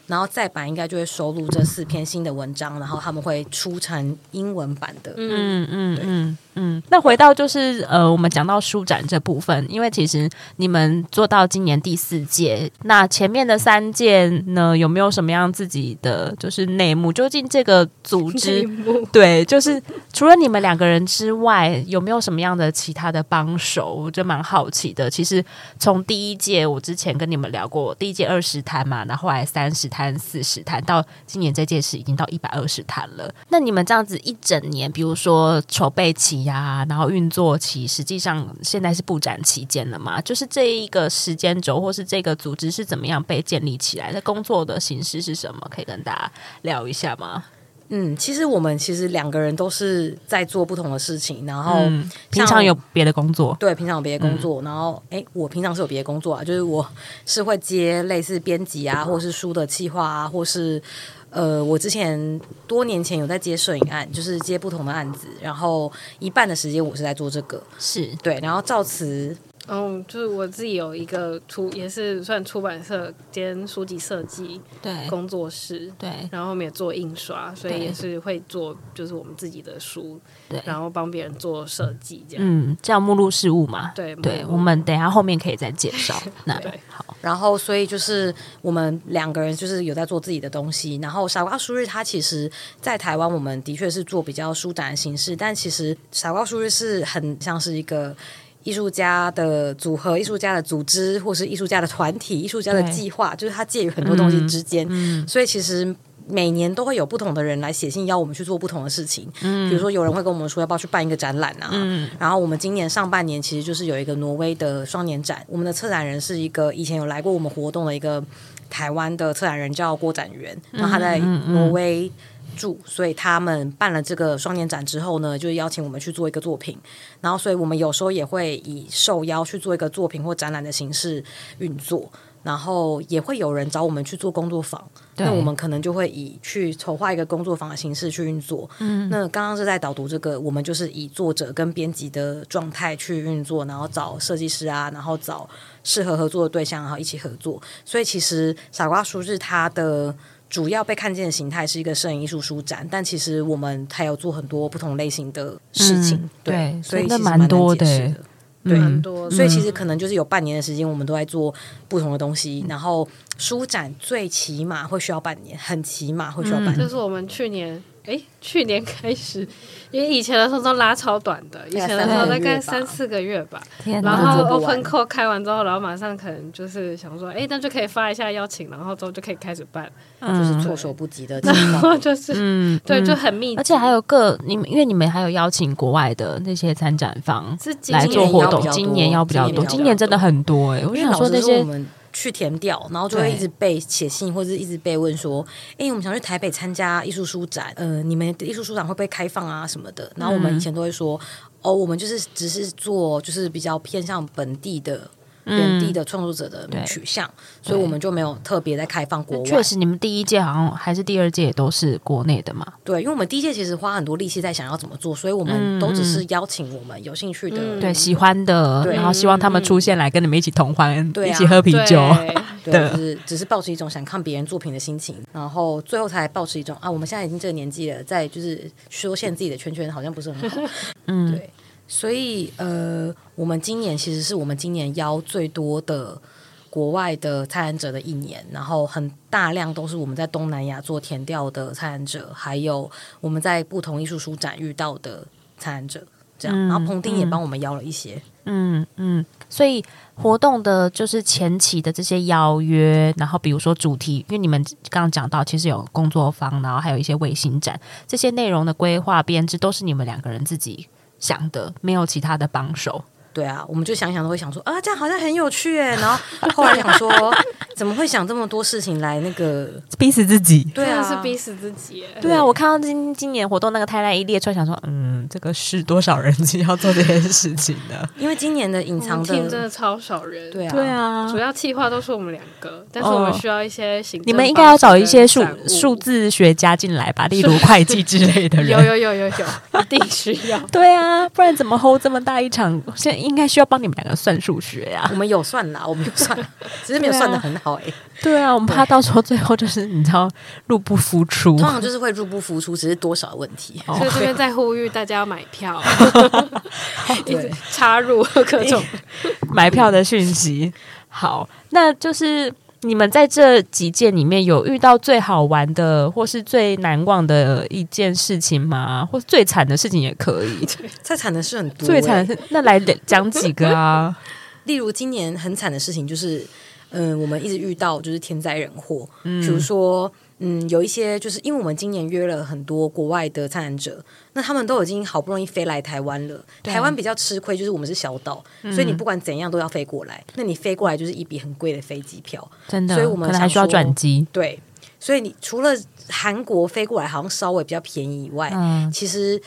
然后再版应该就会收录这四篇新的文章，然后他们会出成英文版的。嗯嗯嗯嗯。那回到就是呃，我们讲到书展这部分，因为其实你们做到今年第四届，那前面的三届呢，有没有什么样自己的就是内幕？究竟这个组织 对，就是除了你们两个人之外，有没有什么样的其他的帮手？我就蛮好奇的。其实从第一届，我之前跟你们聊过，第一届二十摊嘛，然后后来三十。摊四十摊，到今年这件事已经到一百二十摊了。那你们这样子一整年，比如说筹备期呀、然后运作期，实际上现在是布展期间了嘛？就是这一个时间轴，或是这个组织是怎么样被建立起来的？工作的形式是什么？可以跟大家聊一下吗？嗯，其实我们其实两个人都是在做不同的事情，然后、嗯、平常有别的工作，对，平常有别的工作，嗯、然后哎，我平常是有别的工作啊，就是我是会接类似编辑啊，或是书的企划啊，或是呃，我之前多年前有在接摄影案，就是接不同的案子，然后一半的时间我是在做这个，是。对，然后赵慈。嗯、哦，就是我自己有一个出，也是算出版社兼书籍设计对工作室，对，然后我们也做印刷，所以也是会做就是我们自己的书，对，然后帮别人做设计这样，嗯，叫目录事务嘛，对对，我们等一下后面可以再介绍，那对，好，然后所以就是我们两个人就是有在做自己的东西，然后傻瓜书日它其实在台湾我们的确是做比较舒展的形式，但其实傻瓜书日是很像是一个。艺术家的组合、艺术家的组织，或是艺术家的团体、艺术家的计划，就是它介于很多东西之间。嗯，所以其实每年都会有不同的人来写信邀我们去做不同的事情。嗯，比如说有人会跟我们说要不要去办一个展览啊。嗯，然后我们今年上半年其实就是有一个挪威的双年展，我们的策展人是一个以前有来过我们活动的一个台湾的策展人，叫郭展元，然后他在挪威。住，所以他们办了这个双年展之后呢，就邀请我们去做一个作品。然后，所以我们有时候也会以受邀去做一个作品或展览的形式运作。然后也会有人找我们去做工作坊，那我们可能就会以去筹划一个工作坊的形式去运作。嗯，那刚刚是在导读这个，我们就是以作者跟编辑的状态去运作，然后找设计师啊，然后找适合合作的对象，然后一起合作。所以其实傻瓜书日它的。主要被看见的形态是一个摄影艺术书展，但其实我们还有做很多不同类型的事情，嗯、对，对，所以其实蛮多的，对，蛮多。所以其实可能就是有半年的时间，我们都在做不同的东西。嗯、然后书展最起码会需要半年，很起码会需要半年。这、嗯就是我们去年。哎，去年开始，因为以前的时候都拉超短的，以前的时候大概三四个月吧。然后 open call 开完之后，然后马上可能就是想说，哎，那就可以发一下邀请，然后之后就可以开始办，嗯、就是措手不及的。然后就是，嗯，对，就很密集，而且还有个你们，因为你们还有邀请国外的那些参展方来做活动，今年要比较多，今年真的很多哎、欸。我想说那些。去填掉，然后就会一直被写信，或者一直被问说：“哎，我们想去台北参加艺术书展，呃，你们的艺术书展会不会开放啊什么的？”然后我们以前都会说：“嗯、哦，我们就是只是做，就是比较偏向本地的。”本地的创作者的取向，嗯、所以我们就没有特别在开放国外。确实，你们第一届好像还是第二届也都是国内的嘛？对，因为我们第一届其实花很多力气在想要怎么做，所以我们都只是邀请我们有兴趣的、嗯、对喜欢的，然后希望他们出现来跟你们一起同欢，对啊、一起喝啤酒。对，对就是只是抱持一种想看别人作品的心情，然后最后才保持一种啊，我们现在已经这个年纪了，在就是缩限自己的圈圈，好像不是很好。嗯，对。所以，呃，我们今年其实是我们今年邀最多的国外的参展者的一年，然后很大量都是我们在东南亚做填调的参展者，还有我们在不同艺术书展遇到的参展者，这样。嗯、然后彭丁也帮我们邀了一些，嗯嗯。所以活动的就是前期的这些邀约，然后比如说主题，因为你们刚刚讲到，其实有工作坊，然后还有一些卫星展，这些内容的规划编制都是你们两个人自己想的，没有其他的帮手。对啊，我们就想想都会想说啊，这样好像很有趣哎。然后后来想说，怎么会想这么多事情来那个 逼死自己？对啊，是逼死自己。对啊，我看到今今年活动那个 timeline 一列出来，想说，嗯，这个是多少人要做这件事情的？因为今年的隐藏的真的超少人。对啊，对啊，主要计划都是我们两个，但是我们需要一些行政。你们应该要找一些数数字学家进来吧，例如会计之类的人。有有有有有，一定需要。对啊，不然怎么 hold 这么大一场？现在应该需要帮你们两个算数学呀？我们有算啦，我们有算，只是没有算的很好哎。对啊，我们怕到时候最后就是你知道入不敷出，通常就是会入不敷出，只是多少的问题。所以这边在呼吁大家要买票，对，插入各种买票的讯息。好，那就是你们在这几件里面有遇到最好玩的，或是最难忘的一件事情吗？或是最惨的事情也可以。最惨的事很多，最惨的是那来讲几个啊？例如今年很惨的事情就是。嗯，我们一直遇到就是天灾人祸，嗯，比如说，嗯，有一些就是因为我们今年约了很多国外的参展者，那他们都已经好不容易飞来台湾了。台湾比较吃亏，就是我们是小岛，嗯、所以你不管怎样都要飞过来。那你飞过来就是一笔很贵的飞机票，真的，所以我们可能还需要转机。对，所以你除了韩国飞过来好像稍微比较便宜以外，嗯、其实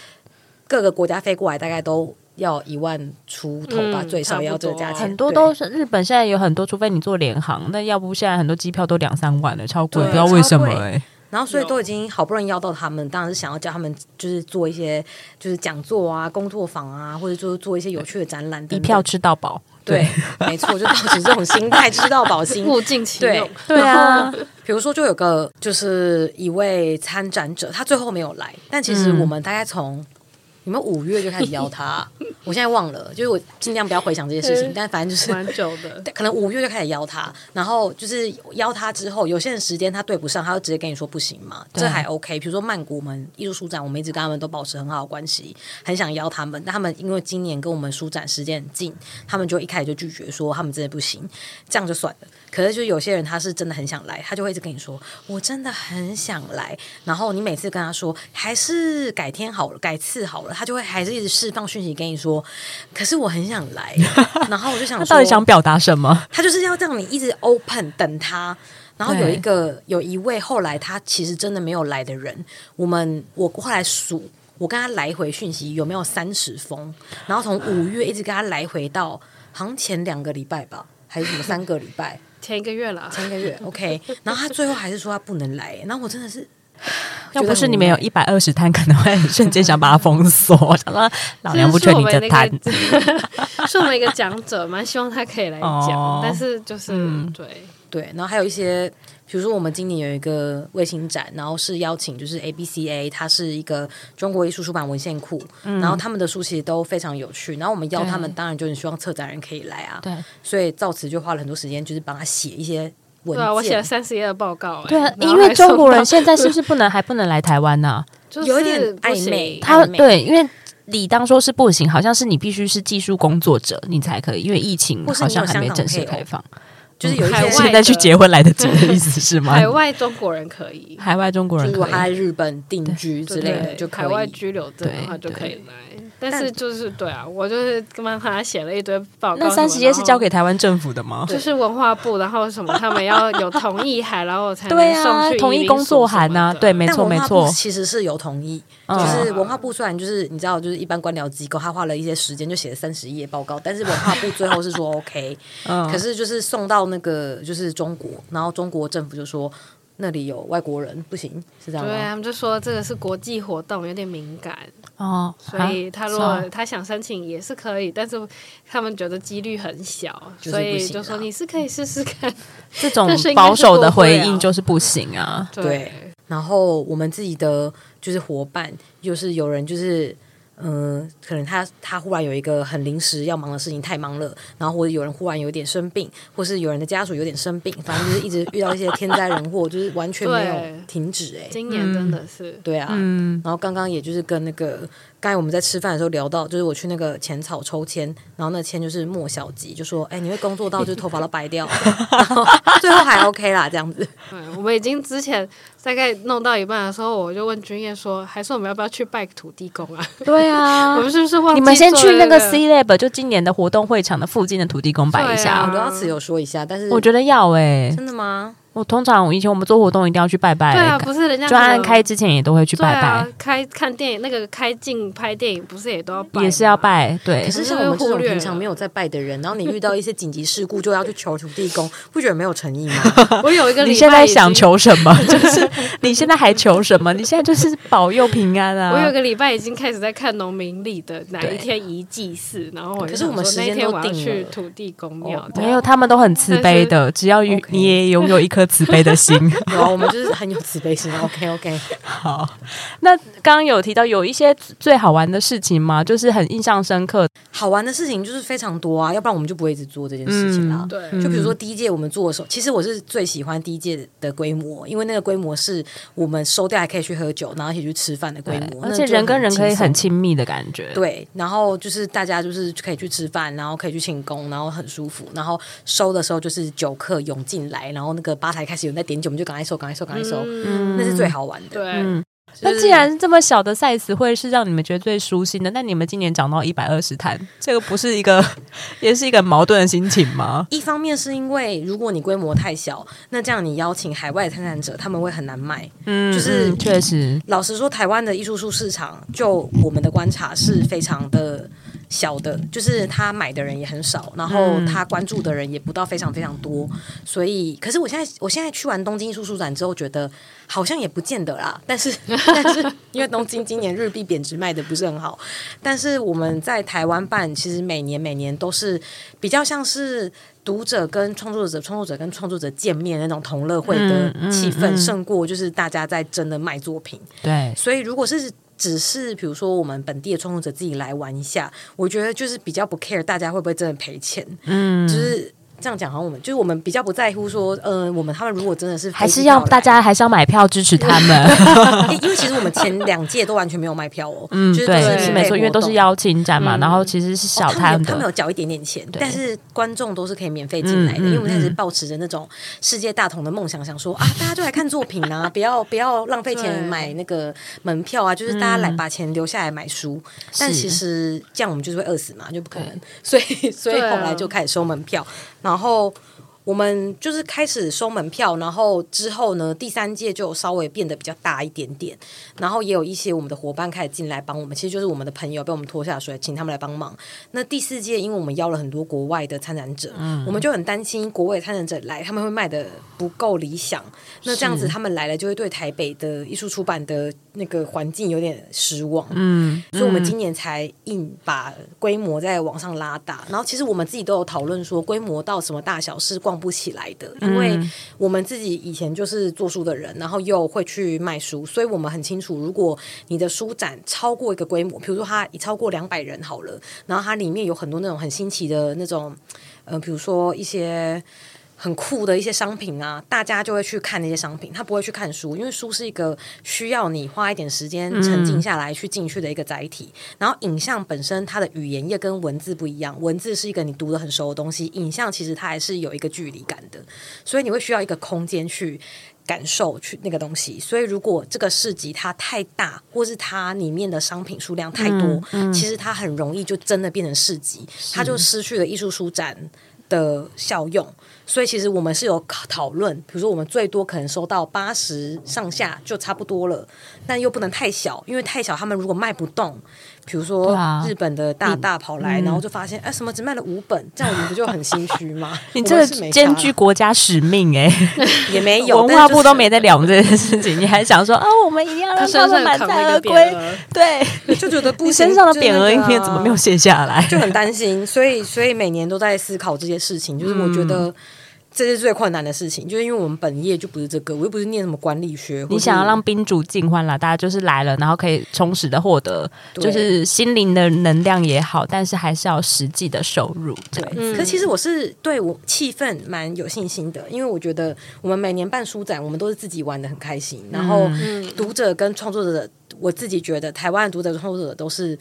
各个国家飞过来大概都。要一万出头吧，嗯、最少要这个价钱。很多都是日本现在有很多，除非你做联航，那要不现在很多机票都两三万了，超贵，对不知道为什么哎、欸。然后所以都已经好不容易邀到他们，当然是想要叫他们就是做一些就是讲座啊、工作坊啊，或者就是做一些有趣的展览等等，一票吃到饱。对，对没错，就保持这种心态，吃到饱心，物尽其用。对啊，比如说就有个就是一位参展者，他最后没有来，但其实我们大概从。你们五月就开始邀他，我现在忘了，就是我尽量不要回想这些事情，但反正就是蛮久的，可能五月就开始邀他，然后就是邀他之后，有些人时间他对不上，他就直接跟你说不行嘛，这还 OK。比如说曼谷我们艺术书展，我们一直跟他们都保持很好的关系，很想邀他们，但他们因为今年跟我们书展时间很近，他们就一开始就拒绝说他们真的不行，这样就算了。可是就有些人他是真的很想来，他就会一直跟你说我真的很想来，然后你每次跟他说还是改天好了，改次好了，他就会还是一直释放讯息跟你说，可是我很想来，然后我就想说他到底想表达什么？他就是要让你一直 open 等他，然后有一个有一位后来他其实真的没有来的人，我们我后来数，我跟他来回讯息有没有三十封，然后从五月一直跟他来回到好像前两个礼拜吧，还是什么三个礼拜。前一个月了，前一个月，OK。然后他最后还是说他不能来，然后我真的是，要不是你们有一百二十摊，可能会瞬间想把它封锁。想说老娘不缺你这摊，是我们一个讲者，蛮希望他可以来讲，哦、但是就是、嗯、对对，然后还有一些。比如说，我们今年有一个卫星展，然后是邀请就是 ABCA，它是一个中国艺术出版文献库，嗯、然后他们的书其实都非常有趣。然后我们邀他们，当然就是希望策展人可以来啊。对，所以造词就花了很多时间，就是帮他写一些文。对啊，我写了三十页的报告。对啊，因为中国人现在是不 是不能还不能来台湾呢、啊？就是有一点暧昧。他对，因为理当说是不行，好像是你必须是技术工作者，你才可以，因为疫情好像还没正式开放。就是有一些现在去结婚来得及的意思是吗？海外中国人可以，海外中国人如果他在日本定居之类的，就海外居留证的话就可以来。但是就是对啊，我就是帮他写了一堆报告。那三十页是交给台湾政府的吗？就是文化部，然后什么他们要有同意函，然后才能送去同意工作函啊。对，没错没错，其实是有同意。就是文化部虽然就是你知道，就是一般官僚机构，他花了一些时间就写了三十页报告，但是文化部最后是说 OK。可是就是送到那个就是中国，然后中国政府就说。那里有外国人不行，是这样吗？对，他们就说这个是国际活动，有点敏感哦，所以他如果他想申请也是可以，但是他们觉得几率很小，所以就说你是可以试试看。这种保守的回应就是不行啊。对，然后我们自己的就是伙伴，就是有人就是。嗯、呃，可能他他忽然有一个很临时要忙的事情，太忙了，然后或者有人忽然有点生病，或是有人的家属有点生病，反正就是一直遇到一些天灾人祸，就是完全没有停止、欸。哎，今年真的是、嗯、对啊，嗯、然后刚刚也就是跟那个。刚才我们在吃饭的时候聊到，就是我去那个浅草抽签，然后那签就是莫小吉，就说：“哎，你会工作到就是头发都白掉。”然后最后还 OK 啦，这样子。对，我们已经之前大概弄到一半的时候，我就问君叶说：“还是我们要不要去拜土地公啊？”对啊，我们是不是忘记、那个？你们先去那个 C Lab，就今年的活动会场的附近的土地公拜一下。刘老师有说一下，但是我觉得要哎、欸，真的吗？我通常以前我们做活动一定要去拜拜，对啊，不是人家专案开之前也都会去拜拜。啊、开看电影那个开镜拍电影不是也都要拜，也是要拜。对，可是像我们这种平常没有在拜的人，然后你遇到一些紧急事故就要去求土地公，不觉得没有诚意吗？我有一个礼拜，你现在想求什么？就是你现在还求什么？你现在就是保佑平安啊！我有个礼拜已经开始在看农民历的哪一天宜祭祀，然后我可是我们时间都定去土地公庙，没有，他们都很慈悲的，只要你也拥有一颗慈悲的心。有啊，我们就是很有慈悲心。OK OK，好。那刚刚有提到有一些最好玩的事情吗？就是很印象深刻。好玩的事情就是非常多啊，要不然我们就不会一直做这件事情啦。对、嗯，就比如说第一届我们做的时候，其实我是最喜欢第一届的规模，因为那个规模是我们收掉还可以去喝酒，然后一起去吃饭的规模，而且人跟人可以很亲密的感觉。对，然后就是大家就是可以去吃饭，然后可以去庆功，然后很舒服。然后收的时候就是酒客涌进来，然后那个吧台开始有人在点酒。我们就赶快收，赶快收，赶快收，嗯、那是最好玩的。对，嗯、那既然这么小的 size 会是让你们觉得最舒心的，那你们今年涨到一百二十摊，这个不是一个，也是一个矛盾的心情吗？一方面是因为如果你规模太小，那这样你邀请海外的参展者，他们会很难卖。嗯，就是确实，老实说，台湾的艺术书市场，就我们的观察是非常的。小的，就是他买的人也很少，然后他关注的人也不到非常非常多，所以，可是我现在我现在去完东京艺术书展之后，觉得好像也不见得啦。但是，但 是因为东京今年日币贬值卖的不是很好，但是我们在台湾办，其实每年每年都是比较像是读者跟创作者、创作者跟创作者见面那种同乐会的气氛，胜过就是大家在真的卖作品。对，所以如果是。只是比如说我们本地的创作者自己来玩一下，我觉得就是比较不 care 大家会不会真的赔钱，嗯，就是。这样讲，好像我们就是我们比较不在乎说，呃，我们他们如果真的是还是要大家还是要买票支持他们，因为其实我们前两届都完全没有卖票哦，嗯，就是对，是没错，因为都是邀请展嘛，然后其实是小摊的，他们有缴一点点钱，但是观众都是可以免费进来的，因为我们开始抱持着那种世界大同的梦想，想说啊，大家就来看作品啊，不要不要浪费钱买那个门票啊，就是大家来把钱留下来买书，但其实这样我们就是会饿死嘛，就不可能，所以 所以后来就开始收门票。然后我们就是开始收门票，然后之后呢，第三届就稍微变得比较大一点点，然后也有一些我们的伙伴开始进来帮我们，其实就是我们的朋友被我们拖下水，请他们来帮忙。那第四届，因为我们邀了很多国外的参展者，嗯，我们就很担心国外参展者来，他们会卖的不够理想。那这样子他们来了，就会对台北的艺术出版的那个环境有点失望。嗯，所以我们今年才硬把规模再往上拉大。然后其实我们自己都有讨论说，规模到什么大小是逛不起来的，因为我们自己以前就是做书的人，然后又会去卖书，所以我们很清楚，如果你的书展超过一个规模，比如说它已超过两百人好了，然后它里面有很多那种很新奇的那种，呃，比如说一些。很酷的一些商品啊，大家就会去看那些商品，他不会去看书，因为书是一个需要你花一点时间沉浸下来去进去的一个载体。嗯、然后影像本身它的语言也跟文字不一样，文字是一个你读的很熟的东西，影像其实它还是有一个距离感的，所以你会需要一个空间去感受去那个东西。所以如果这个市集它太大，或是它里面的商品数量太多，嗯嗯、其实它很容易就真的变成市集，它就失去了艺术书展的效用。所以其实我们是有讨论，比如说我们最多可能收到八十上下就差不多了，但又不能太小，因为太小他们如果卖不动，比如说日本的大大跑来，然后就发现哎、嗯、什么只卖了五本，这样我们不就很心虚吗？你这个兼具国家使命哎、欸，也没有文化部都没在聊这件事情，你还想说啊，我们一定要让他们满载而归？对，就觉得不身上的匾额一片怎么没有卸下来？就很担心，所以所以每年都在思考这些事情，就是我觉得。这是最困难的事情，就是因为我们本业就不是这个，我又不是念什么管理学。你想要让宾主尽欢啦，大家就是来了，然后可以充实的获得，就是心灵的能量也好，但是还是要实际的收入。对，嗯、可其实我是对我气氛蛮有信心的，因为我觉得我们每年办书展，我们都是自己玩的很开心，然后读者跟创作者，我自己觉得台湾的读者创作者都是，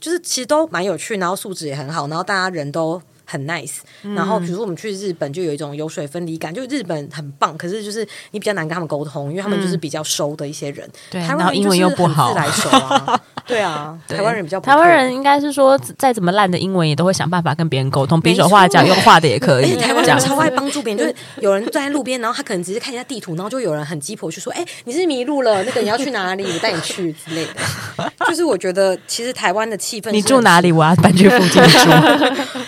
就是其实都蛮有趣，然后素质也很好，然后大家人都。很 nice，然后比如说我们去日本就有一种油水分离感，就日本很棒，可是就是你比较难跟他们沟通，因为他们就是比较收的一些人，对，然后英文又不好，自来熟啊，对啊，台湾人比较台湾人应该是说再怎么烂的英文也都会想办法跟别人沟通，比手画脚用画的也可以。台湾人超爱帮助别人，就是有人站在路边，然后他可能只是看一下地图，然后就有人很鸡婆去说：“哎，你是迷路了，那个你要去哪里？我带你去之类的。”就是我觉得其实台湾的气氛，你住哪里？我要搬去附近住。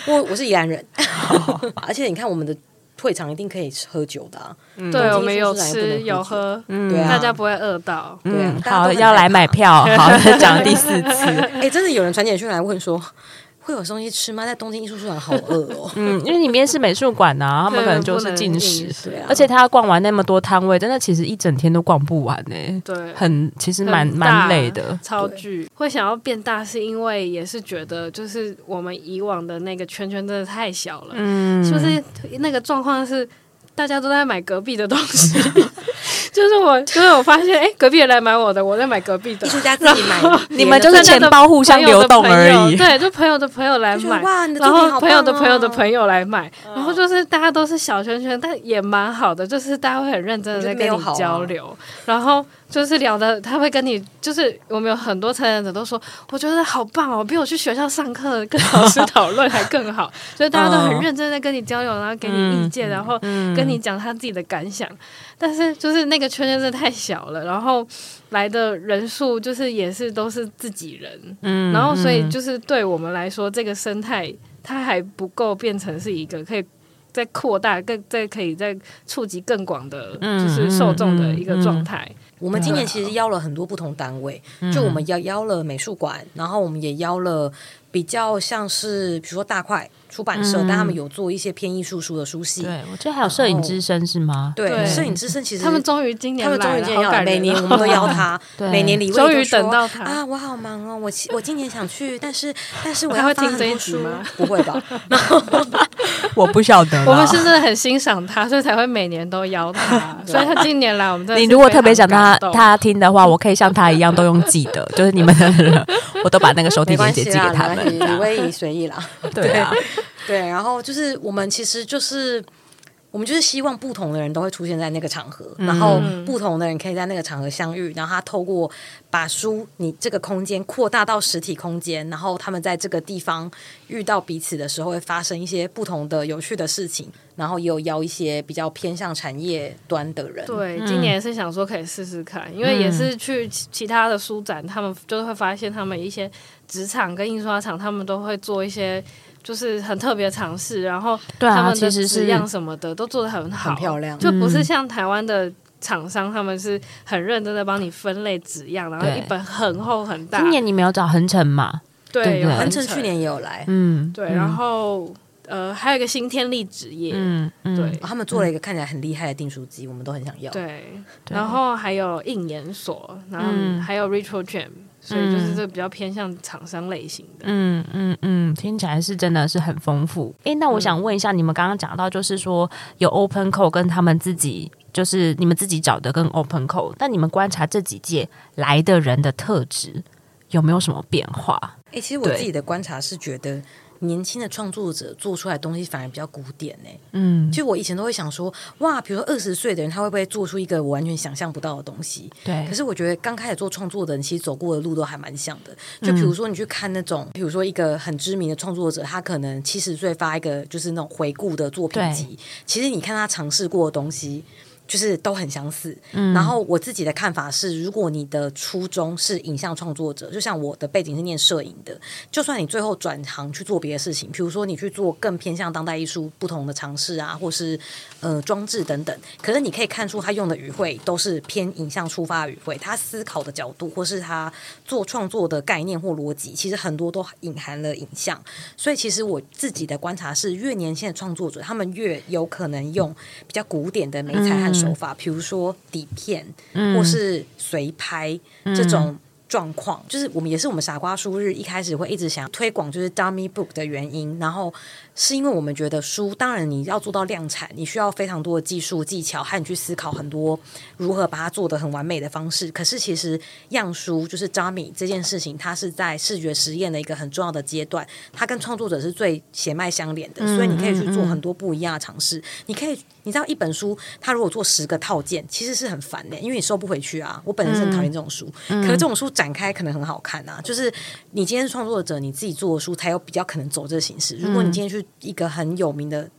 我我是宜兰人。而且你看，我们的退场一定可以喝酒的，对，我们有吃有喝，对啊，大家不会饿到，对啊。好，要来买票，好，讲第四次。哎，真的有人传简讯来问说，会有东西吃吗？在东京艺术书展好饿哦。嗯，因为里面是美术馆呐，他们可能就是进食。对啊，而且他要逛完那么多摊位，真的其实一整天都逛不完呢。对，很其实蛮蛮累的。超巨会想要变大，是因为也是觉得就是我们以往的那个圈圈真的太小了。嗯，是不是那个状况是大家都在买隔壁的东西？就是我，就是我发现，哎、欸，隔壁人来买我的，我在买隔壁的，艺术家自己买，你们就是钱包互相流动而已。对，就朋友的朋友来买，然后朋友的朋友的朋友来买，然后就是大家都是小圈圈，但也蛮好的，就是大家会很认真的在跟你交流，然后。就是聊的，他会跟你，就是我们有很多参展者都说，我觉得好棒哦，比我去学校上课跟老师讨论还更好。所以大家都很认真在跟你交流，然后给你意见，然后跟你讲他自己的感想。但是就是那个圈圈真的太小了，然后来的人数就是也是都是自己人，嗯然后所以就是对我们来说，这个生态它还不够变成是一个可以。在扩大，更再可以再触及更广的，就是受众的一个状态。嗯嗯嗯嗯、我们今年其实邀了很多不同单位，嗯、就我们邀邀了美术馆，然后我们也邀了比较像是，比如说大块。出版社，嗯、但他们有做一些偏艺术书的书系。对，我觉得还有摄影之声是吗？对，摄影之声其实他们终于今年，他们终于今年要来，每年我们都邀他，每年李终于等到他啊！我好忙哦，我我今年想去，但是但是我要听这一书吗？不会吧？我不晓得，我们是真的很欣赏他，所以才会每年都邀他。所以他今年来，我们你如果特别想他他听的话，我可以像他一样都用记得，就是你们的，我都把那个收听链接寄给他们。李威仪随意啦，对啊。对，然后就是我们其实就是我们就是希望不同的人都会出现在那个场合，嗯、然后不同的人可以在那个场合相遇，然后他透过把书你这个空间扩大到实体空间，然后他们在这个地方遇到彼此的时候会发生一些不同的有趣的事情，然后也有邀一些比较偏向产业端的人。对，今年是想说可以试试看，因为也是去其他的书展，他们就会发现他们一些职场跟印刷厂，他们都会做一些。就是很特别的尝试，然后他们的纸样什么的都做的很好，很漂亮。就不是像台湾的厂商，他们是很认真的帮你分类纸样，然后一本很厚很大。今年你没有找恒成嘛？对，恒成去年也有来。嗯，对。然后呃，还有一个新天地纸业，嗯嗯，对，他们做了一个看起来很厉害的订书机，我们都很想要。对，然后还有印研所，然后还有 Retro Jam。所以就是这个比较偏向厂商类型的，嗯嗯嗯，听起来是真的是很丰富。诶，那我想问一下，你们刚刚讲到就是说有 Open Call 跟他们自己，就是你们自己找的跟 Open Call，那你们观察这几届来的人的特质有没有什么变化？诶，其实我自己的观察是觉得。年轻的创作者做出来的东西反而比较古典呢、欸。嗯，其实我以前都会想说，哇，比如说二十岁的人，他会不会做出一个我完全想象不到的东西？对。可是我觉得刚开始做创作的人，其实走过的路都还蛮像的。就比如说你去看那种，比如说一个很知名的创作者，他可能七十岁发一个就是那种回顾的作品集，其实你看他尝试过的东西。就是都很相似，嗯，然后我自己的看法是，如果你的初衷是影像创作者，就像我的背景是念摄影的，就算你最后转行去做别的事情，比如说你去做更偏向当代艺术不同的尝试啊，或是呃装置等等，可是你可以看出他用的语汇都是偏影像出发的语汇，他思考的角度或是他做创作的概念或逻辑，其实很多都隐含了影像。所以其实我自己的观察是，越年轻的创作者，他们越有可能用比较古典的美材和手法，比如说底片，或是随拍这种状况，就是我们也是我们傻瓜书日一开始会一直想推广，就是 dummy book 的原因，然后。是因为我们觉得书，当然你要做到量产，你需要非常多的技术技巧，和你去思考很多如何把它做得很完美的方式。可是其实样书就是 dummy 这件事情，它是在视觉实验的一个很重要的阶段，它跟创作者是最血脉相连的，所以你可以去做很多不一样的尝试。你可以，你知道一本书，它如果做十个套件，其实是很烦的，因为你收不回去啊。我本身是很讨厌这种书，可是这种书展开可能很好看啊。就是你今天是创作者，你自己做的书才有比较可能走这个形式。如果你今天去。一个很有名的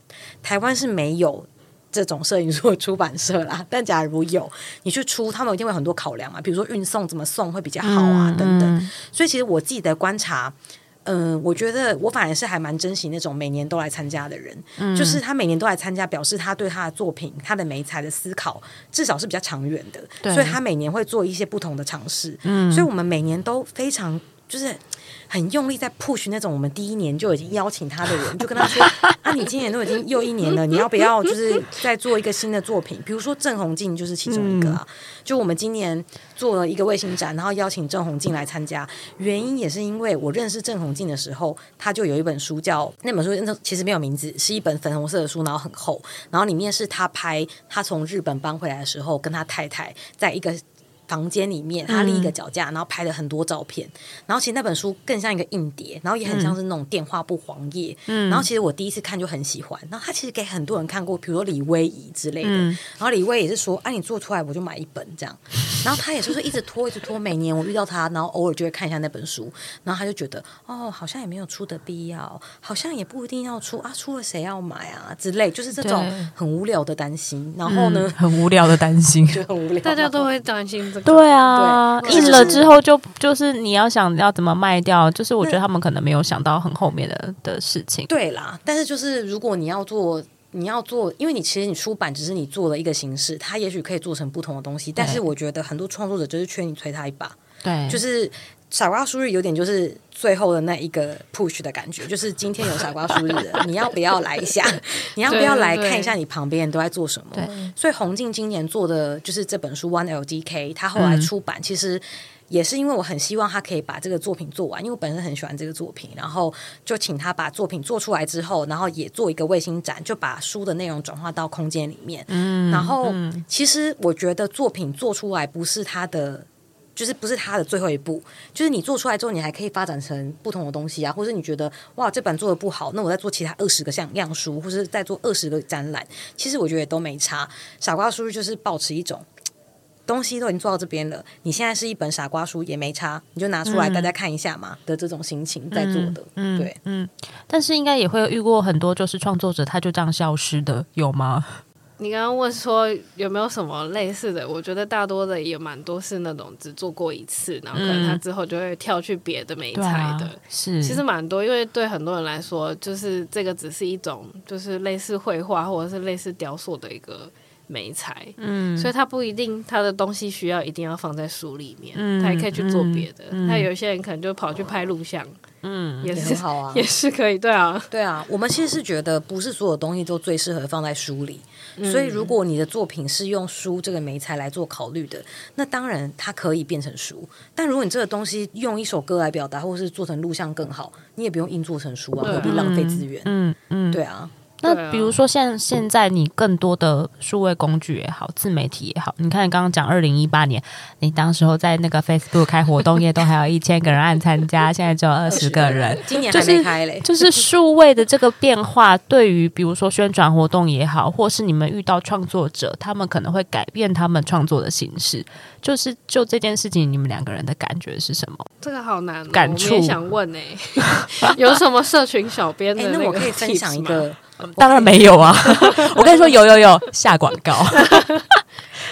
台湾是没有这种摄影书的出版社啦，但假如有，你去出，他们一定会有很多考量啊，比如说运送怎么送会比较好啊，等等。所以其实我自己的观察，嗯，我觉得我反而是还蛮珍惜那种每年都来参加的人，就是他每年都来参加，表示他对他的作品、他的美材的思考，至少是比较长远的，所以他每年会做一些不同的尝试。嗯，所以我们每年都非常就是。很用力在 push 那种我们第一年就已经邀请他的人，就跟他说：“ 啊，你今年都已经又一年了，你要不要就是再做一个新的作品？比如说郑红静就是其中一个啊。就我们今年做了一个卫星展，然后邀请郑红静来参加，原因也是因为我认识郑红静的时候，他就有一本书叫那本书，其实没有名字，是一本粉红色的书，然后很厚，然后里面是他拍他从日本搬回来的时候，跟他太太在一个。房间里面，他立一个脚架，然后拍了很多照片。嗯、然后其实那本书更像一个硬碟，然后也很像是那种电话簿黄页。嗯、然后其实我第一次看就很喜欢。然后他其实给很多人看过，比如说李威仪之类的。嗯、然后李威也是说：“啊，你做出来我就买一本这样。”然后他也是说一直拖，一直拖。每年我遇到他，然后偶尔就会看一下那本书。然后他就觉得：“哦，好像也没有出的必要，好像也不一定要出啊，出了谁要买啊之类，就是这种很无聊的担心。然后呢，嗯、很无聊的担心，就很无聊，大家都会担心这个。对啊，印了之后就就是你要想要怎么卖掉，就是我觉得他们可能没有想到很后面的的事情。对啦，但是就是如果你要做，你要做，因为你其实你出版只是你做了一个形式，它也许可以做成不同的东西。但是我觉得很多创作者就是缺你推他一把，对，就是。傻瓜输日有点就是最后的那一个 push 的感觉，就是今天有傻瓜输日的，你要不要来一下？你要不要来看一下你旁边人都在做什么？所以洪静今年做的就是这本书 One LDK，他后来出版，嗯、其实也是因为我很希望他可以把这个作品做完，因为我本身很喜欢这个作品，然后就请他把作品做出来之后，然后也做一个卫星展，就把书的内容转化到空间里面。嗯，然后、嗯、其实我觉得作品做出来不是他的。就是不是他的最后一步，就是你做出来之后，你还可以发展成不同的东西啊，或者你觉得哇，这版做的不好，那我再做其他二十个像样书，或是再做二十个展览，其实我觉得也都没差。傻瓜书就是保持一种东西都已经做到这边了，你现在是一本傻瓜书也没差，你就拿出来大家看一下嘛的这种心情在做的，嗯、对，嗯。但是应该也会遇过很多就是创作者他就这样消失的，有吗？你刚刚问说有没有什么类似的？我觉得大多的也蛮多是那种只做过一次，然后可能他之后就会跳去别的美材的。是，其实蛮多，因为对很多人来说，就是这个只是一种，就是类似绘画或者是类似雕塑的一个美材。嗯，所以他不一定他的东西需要一定要放在书里面，嗯，他也可以去做别的。他有些人可能就跑去拍录像。嗯，也是也很好啊，也是可以，对啊，对啊。我们其实是觉得，不是所有东西都最适合放在书里，嗯、所以如果你的作品是用书这个媒材来做考虑的，那当然它可以变成书。但如果你这个东西用一首歌来表达，或是做成录像更好，你也不用硬做成书啊，何必浪费资源？嗯嗯，对啊。那比如说，像现在你更多的数位工具也好，自媒体也好，你看你刚刚讲二零一八年，你当时候在那个 Facebook 开活动也都还有一千个人按参加，现在只有二十个人，今年还没开嘞。就是数位的这个变化，对于比如说宣传活动也好，或是你们遇到创作者，他们可能会改变他们创作的形式。就是就这件事情，你们两个人的感觉是什么？这个好难，感触。我也想问哎，有什么社群小编的？那我可以分享一个。当然没有啊！我跟你说，有有有下广告。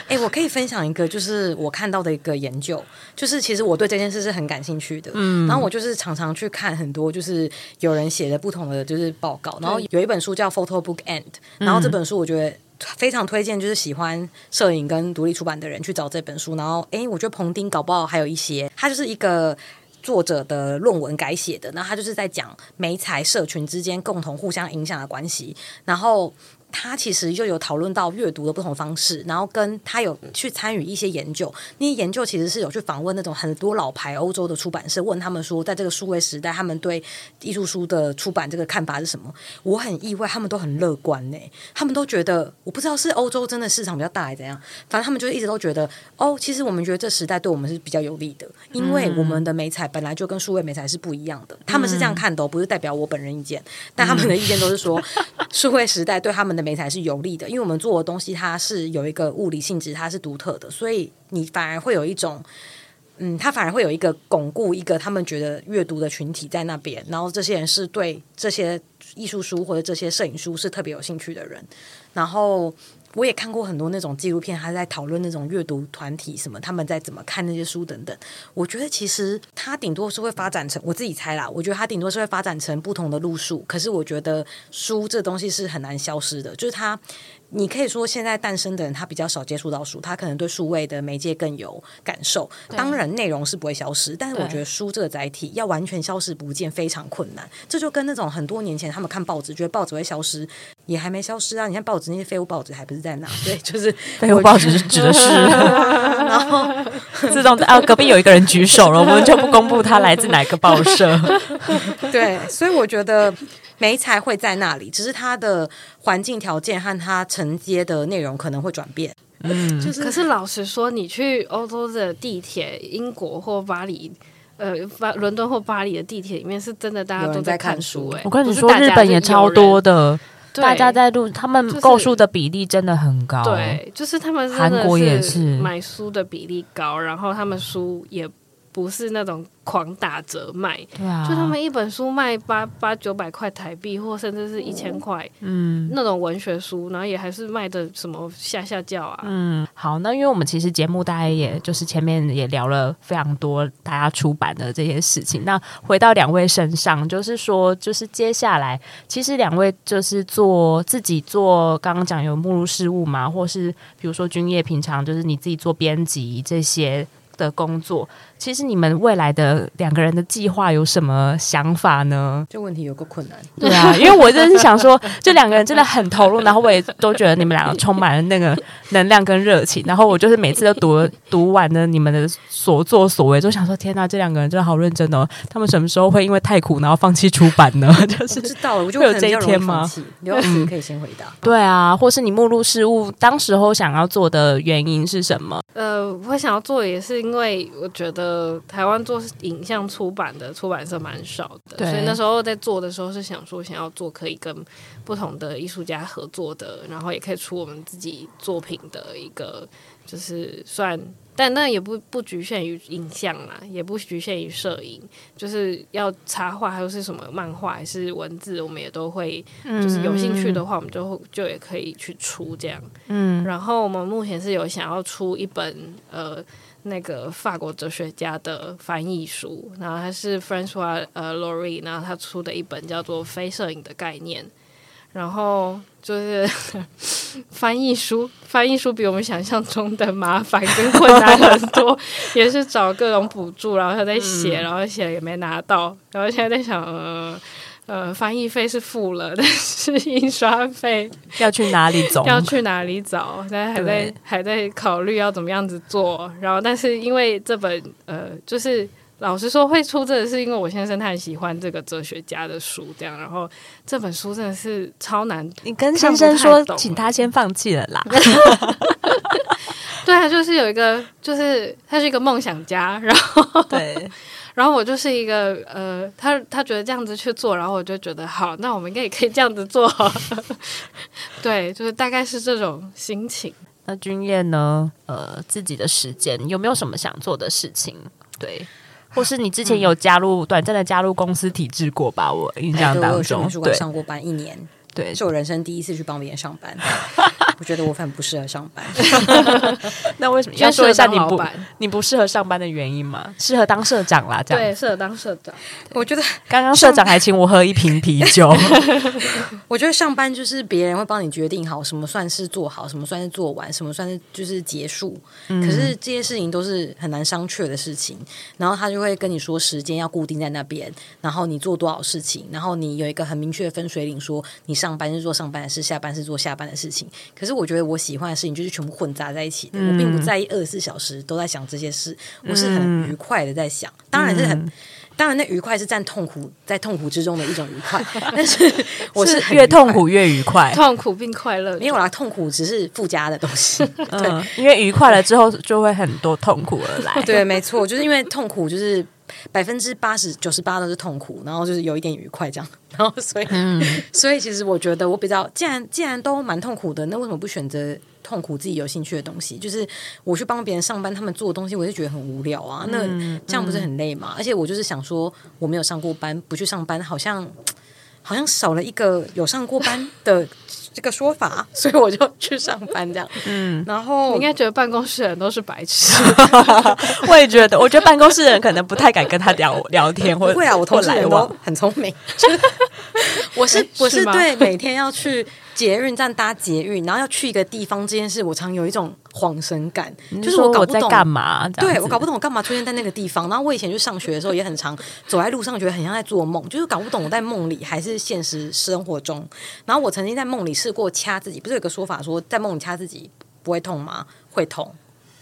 哎、欸，我可以分享一个，就是我看到的一个研究，就是其实我对这件事是很感兴趣的。嗯，然后我就是常常去看很多，就是有人写的不同的就是报告。然后有一本书叫《Photo Book End》，然后这本书我觉得非常推荐，就是喜欢摄影跟独立出版的人去找这本书。然后，哎、欸，我觉得彭丁搞不好还有一些，他就是一个。作者的论文改写的，那他就是在讲媒材社群之间共同互相影响的关系，然后。他其实就有讨论到阅读的不同方式，然后跟他有去参与一些研究。那些研究其实是有去访问那种很多老牌欧洲的出版社，问他们说，在这个数位时代，他们对艺术书的出版这个看法是什么？我很意外，他们都很乐观呢。他们都觉得，我不知道是欧洲真的市场比较大还是怎样，反正他们就一直都觉得，哦，其实我们觉得这时代对我们是比较有利的，因为我们的美彩本来就跟数位美彩是不一样的。他们是这样看的，不是代表我本人意见，但他们的意见都是说，数位时代对他们的美才是有利的，因为我们做的东西它是有一个物理性质，它是独特的，所以你反而会有一种，嗯，他反而会有一个巩固一个他们觉得阅读的群体在那边，然后这些人是对这些艺术书或者这些摄影书是特别有兴趣的人，然后。我也看过很多那种纪录片，他在讨论那种阅读团体什么，他们在怎么看那些书等等。我觉得其实他顶多是会发展成，我自己猜啦，我觉得他顶多是会发展成不同的路数。可是我觉得书这东西是很难消失的，就是他。你可以说，现在诞生的人他比较少接触到书，他可能对数位的媒介更有感受。当然，内容是不会消失，但是我觉得书这个载体要完全消失不见非常困难。这就跟那种很多年前他们看报纸，觉得报纸会消失，也还没消失啊！你看报纸那些废物报纸还不是在那？对，就是 废物报纸是指的是，然后 自动啊，隔壁有一个人举手了，我们就不公布他来自哪个报社。对，所以我觉得。媒材会在那里，只是它的环境条件和它承接的内容可能会转变。嗯，就是。可是老实说，你去欧洲的地铁，英国或巴黎，呃，巴伦敦或巴黎的地铁里面，是真的大家都在看书。哎，我跟你说，日本也超多的，大家在录，他们购书的比例真的很高。对，就是他们韩国也是买书的比例高，然后他们书也不是那种。狂打折卖，对啊，就他们一本书卖八八九百块台币，或甚至是一千块，嗯，那种文学书，然后也还是卖的什么下下叫啊，嗯，好，那因为我们其实节目大概也就是前面也聊了非常多大家出版的这些事情，那回到两位身上，就是说，就是接下来其实两位就是做自己做，刚刚讲有目录事务嘛，或是比如说君业平常就是你自己做编辑这些。的工作，其实你们未来的两个人的计划有什么想法呢？这问题有个困难，对啊，因为我真的是想说，这两个人真的很投入，然后我也都觉得你们两个充满了那个能量跟热情，然后我就是每次都读 读完了你们的所作所为，就想说天哪，这两个人真的好认真哦，他们什么时候会因为太苦然后放弃出版呢？就是知道了，我就会有这一天吗？刘老师可以先回答。对啊，或是你目录事务当时候想要做的原因是什么？呃，我想要做也是因为我觉得台湾做影像出版的出版社蛮少的，所以那时候在做的时候是想说想要做可以跟不同的艺术家合作的，然后也可以出我们自己作品的一个，就是算。但那也不不局限于影像啦，也不局限于摄影，就是要插画，还有是什么漫画还是文字，我们也都会，就是有兴趣的话，我们就就也可以去出这样。嗯，然后我们目前是有想要出一本呃那个法国哲学家的翻译书，然后他是 Francois 呃 Lorey，然后他出的一本叫做《非摄影的概念》。然后就是 翻译书，翻译书比我们想象中的麻烦跟困难很多，也是找各种补助，然后他在写，然后写了也没拿到，然后现在在想，呃，呃，翻译费是付了，但是印刷费要去哪里找？要去哪里找？现在还在还在考虑要怎么样子做，然后但是因为这本呃，就是。老实说，会出这个是因为我先生他很喜欢这个哲学家的书，这样，然后这本书真的是超难。你跟先生说，请他先放弃了啦。对啊，就是有一个，就是他是一个梦想家，然后对，然后我就是一个呃，他他觉得这样子去做，然后我就觉得好，那我们应该也可以这样子做。对，就是大概是这种心情。那君燕呢？呃，自己的时间有没有什么想做的事情？对。或是你之前有加入短暂的加入公司体制过吧？我印象当中，我有上过班一年，对，是我人生第一次去帮别人上班。我觉得我很不适合上班。那为什么要说一下你不你不适合上班的原因吗？适合当社长啦，这样对，适合当社长。我觉得刚刚社长还请我喝一瓶啤酒。我觉得上班就是别人会帮你决定好什么算是做好，什么算是做完，什么算是就是结束。可是这些事情都是很难商榷的事情。然后他就会跟你说时间要固定在那边，然后你做多少事情，然后你有一个很明确的分水岭，说你上班是做上班的事，下班是做下班的事情。可是我觉得我喜欢的事情就是全部混杂在一起的，嗯、我并不在意二十四小时都在想这些事，我是很愉快的在想，当然是很，嗯、当然那愉快是占痛苦在痛苦之中的一种愉快，但是我是，是越痛苦越愉快，痛苦并快乐，因为我来痛苦只是附加的东西，对，嗯、因为愉快了之后就会很多痛苦而来，对，没错，就是因为痛苦就是。百分之八十九十八都是痛苦，然后就是有一点愉快这样，然后所以，嗯、所以其实我觉得我比较，既然既然都蛮痛苦的，那为什么不选择痛苦自己有兴趣的东西？就是我去帮别人上班，他们做的东西，我就觉得很无聊啊。那这样不是很累吗？嗯、而且我就是想说，我没有上过班，不去上班，好像好像少了一个有上过班的。这个说法，所以我就去上班这样。嗯，然后你应该觉得办公室人都是白痴。我也觉得，我觉得办公室人可能不太敢跟他聊聊天，或者会啊，我同事人都很聪明。我是我是对每天要去。捷运站搭捷运，然后要去一个地方这件事，我常有一种恍神感，就是我搞不懂干嘛。对，我搞不懂我干嘛出现在那个地方。然后我以前去上学的时候也很常走在路上，觉得很像在做梦，就是搞不懂我在梦里还是现实生活中。然后我曾经在梦里试过掐自己，不是有个说法说在梦里掐自己不会痛吗？会痛。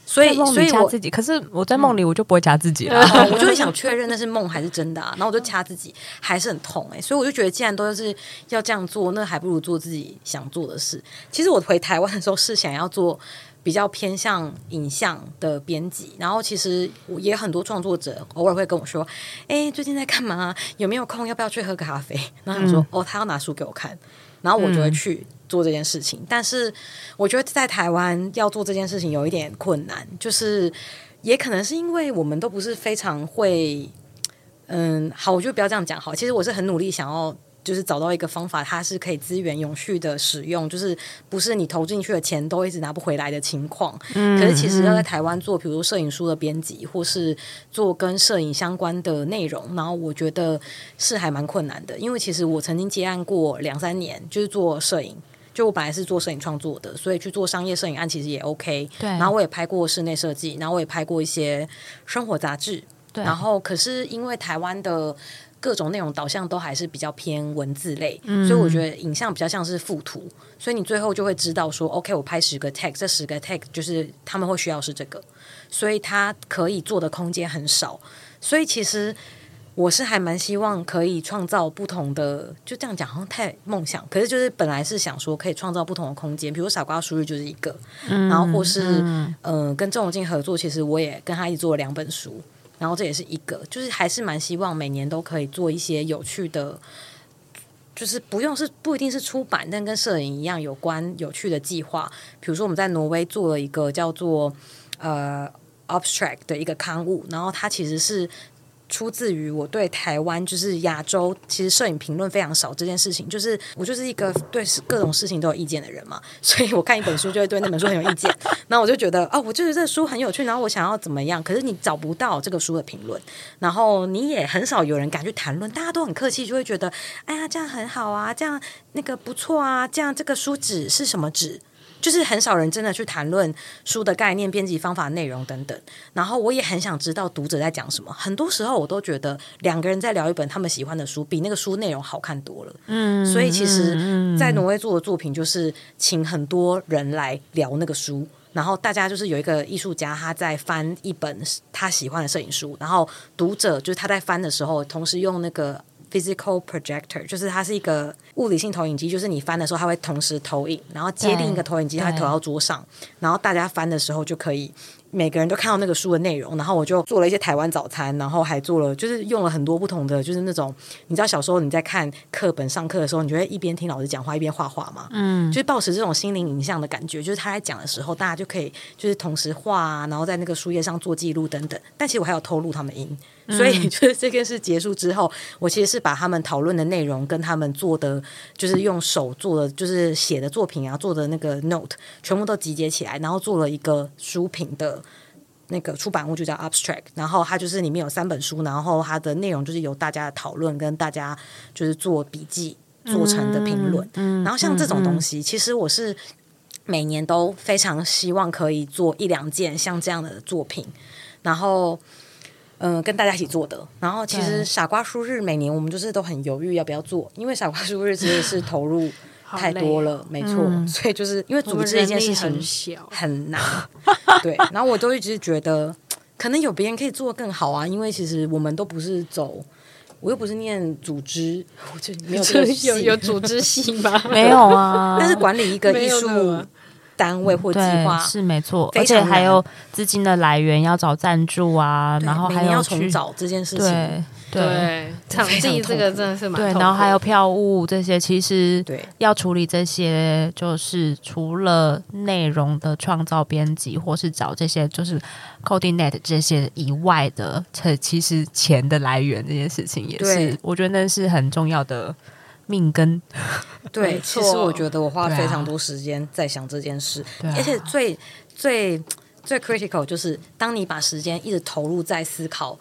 所以，所以我自己，可是我在梦里我就不会掐自己了，嗯 我就会想确认那是梦还是真的啊，然后我就掐自己，还是很痛哎、欸，所以我就觉得既然都是要这样做，那还不如做自己想做的事。其实我回台湾的时候是想要做比较偏向影像的编辑，然后其实我也很多创作者偶尔会跟我说，哎、欸，最近在干嘛？有没有空？要不要去喝个咖啡？然后他说，嗯、哦，他要拿书给我看，然后我就会去。做这件事情，但是我觉得在台湾要做这件事情有一点困难，就是也可能是因为我们都不是非常会，嗯，好，我就不要这样讲好。其实我是很努力想要，就是找到一个方法，它是可以资源永续的使用，就是不是你投进去的钱都一直拿不回来的情况。嗯，可是其实要在台湾做，比如摄影书的编辑，或是做跟摄影相关的内容，然后我觉得是还蛮困难的，因为其实我曾经接案过两三年，就是做摄影。就我本来是做摄影创作的，所以去做商业摄影案其实也 OK。对，然后我也拍过室内设计，然后我也拍过一些生活杂志。对，然后可是因为台湾的各种内容导向都还是比较偏文字类，嗯、所以我觉得影像比较像是附图，所以你最后就会知道说，OK，我拍十个 tag，这十个 tag 就是他们会需要是这个，所以它可以做的空间很少。所以其实我是还蛮希望可以创造不同的，就这样讲好像太梦想，可是就是本来是想说可以创造不同的空间，比如傻瓜书日就是一个，嗯、然后或是嗯、呃、跟郑荣进合作，其实我也跟他一起做了两本书。然后这也是一个，就是还是蛮希望每年都可以做一些有趣的，就是不用是不一定是出版，但跟摄影一样有关有趣的计划。比如说我们在挪威做了一个叫做呃 Abstract 的一个刊物，然后它其实是。出自于我对台湾就是亚洲，其实摄影评论非常少这件事情，就是我就是一个对各种事情都有意见的人嘛，所以我看一本书就会对那本书很有意见，然后我就觉得哦，我觉得这书很有趣，然后我想要怎么样，可是你找不到这个书的评论，然后你也很少有人敢去谈论，大家都很客气，就会觉得哎呀这样很好啊，这样那个不错啊，这样这个书纸是什么纸？就是很少人真的去谈论书的概念、编辑方法、内容等等。然后我也很想知道读者在讲什么。很多时候我都觉得两个人在聊一本他们喜欢的书，比那个书内容好看多了。嗯，所以其实，在挪威做的作品就是请很多人来聊那个书，然后大家就是有一个艺术家他在翻一本他喜欢的摄影书，然后读者就是他在翻的时候，同时用那个。Physical projector 就是它是一个物理性投影机，就是你翻的时候，它会同时投影，然后接另一个投影机，它投到桌上，然后大家翻的时候就可以。每个人都看到那个书的内容，然后我就做了一些台湾早餐，然后还做了，就是用了很多不同的，就是那种你知道小时候你在看课本上课的时候，你就会一边听老师讲话一边画画嘛，嗯，就是保持这种心灵影像的感觉，就是他在讲的时候，大家就可以就是同时画啊，然后在那个书页上做记录等等。但其实我还有偷录他们音，所以就是这件事结束之后，我其实是把他们讨论的内容跟他们做的，就是用手做的，就是写的作品啊，做的那个 note 全部都集结起来，然后做了一个书评的。那个出版物就叫 Abstract，然后它就是里面有三本书，然后它的内容就是由大家的讨论跟大家就是做笔记做成的评论。嗯，嗯，然后像这种东西，嗯，其实我是每年都非常希望可以做一两件像这样的作品，然后嗯，呃，跟大家一起做的。然后其实傻瓜书日每年我们就是都很犹豫要不要做，因为傻瓜书日其实是投入。太多了，没错，嗯、所以就是因为组织一件事情很难，对。然后我都一直觉得，可能有别人可以做得更好啊。因为其实我们都不是走，我又不是念组织，我就没有有有组织性吗？没有啊。但是管理一个艺术单位或计划是没错，而且还有资金的来源要找赞助啊，然后还要重找这件事情。对，场地这个真的是蛮对，然后还有票务这些，其实对。要处理这些，就是除了内容的创造、编辑，或是找这些就是 coordinate 这些以外的，这其实钱的来源这件事情也是，我觉得那是很重要的命根。对，其实我觉得我花了非常多时间在想这件事，啊、而且最最最 critical 就是当你把时间一直投入在思考。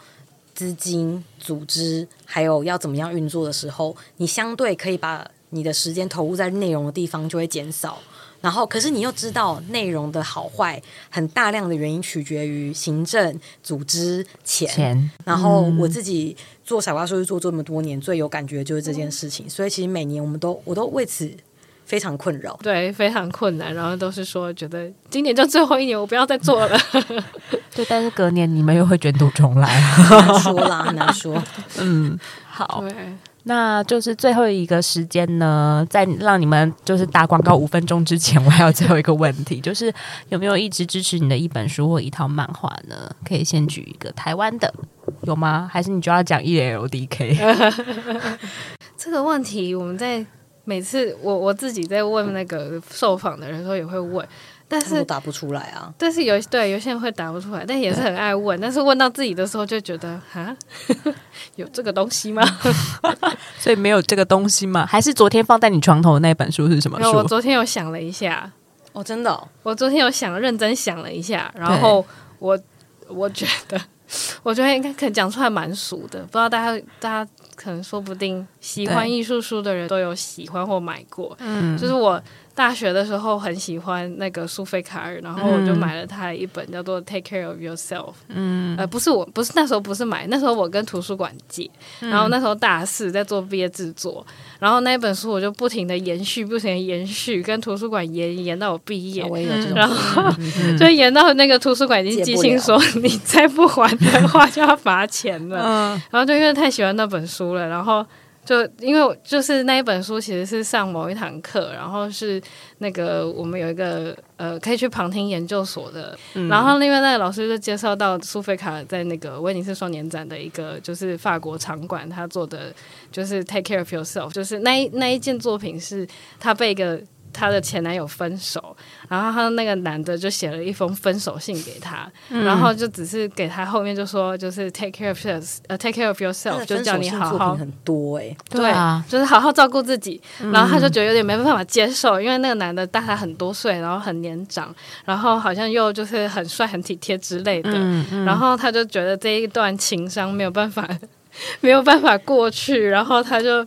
资金、组织，还有要怎么样运作的时候，你相对可以把你的时间投入在内容的地方就会减少。然后，可是你又知道内容的好坏，很大量的原因取决于行政、组织、钱。钱然后我自己做傻瓜说是做这么多年，最有感觉的就是这件事情。所以，其实每年我们都我都为此。非常困扰，对，非常困难，然后都是说觉得今年就最后一年，我不要再做了。对，但是隔年你们又会卷土重来，很难说啦，很难说。嗯，好，对那就是最后一个时间呢，在让你们就是打广告五分钟之前，我还有最后一个问题，就是有没有一直支持你的一本书或一套漫画呢？可以先举一个台湾的，有吗？还是你就要讲 ELDK？这个问题我们在。每次我我自己在问那个受访的人时候也会问，但是答不出来啊。但是有对有些人会答不出来，但也是很爱问。但是问到自己的时候就觉得啊，有这个东西吗？所以没有这个东西吗？还是昨天放在你床头的那本书是什么书？我昨天有想了一下，哦，真的、哦，我昨天有想认真想了一下，然后我我觉得。我觉得应该可能讲出来蛮俗的，不知道大家大家可能说不定喜欢艺术书的人都有喜欢或买过。嗯，就是我大学的时候很喜欢那个苏菲卡尔，然后我就买了他一本叫做《Take Care of Yourself》。嗯，呃，不是我，不是那时候不是买，那时候我跟图书馆借，然后那时候大四在做毕业制作，然后那一本书我就不停的延续，不停的延续，跟图书馆延延到我毕业，嗯、然后、嗯、就延到那个图书馆已经寄信说你再不还的话就要罚钱了，嗯、然后就因为太喜欢那本书了，然后。就因为就是那一本书，其实是上某一堂课，然后是那个我们有一个呃可以去旁听研究所的，嗯、然后另外那个老师就介绍到苏菲卡在那个威尼斯双年展的一个就是法国场馆，他做的就是 Take Care of Yourself，就是那一那一件作品是他被一个。她的前男友分手，然后他那个男的就写了一封分手信给她，嗯、然后就只是给她后面就说就是 take care of yourself，呃 take care of yourself，就叫你好好很多哎、欸，对啊，就是好好照顾自己。然后她就觉得有点没办法接受，因为那个男的大她很多岁，然后很年长，然后好像又就是很帅很体贴之类的，嗯嗯、然后她就觉得这一段情伤没有办法 没有办法过去，然后他就。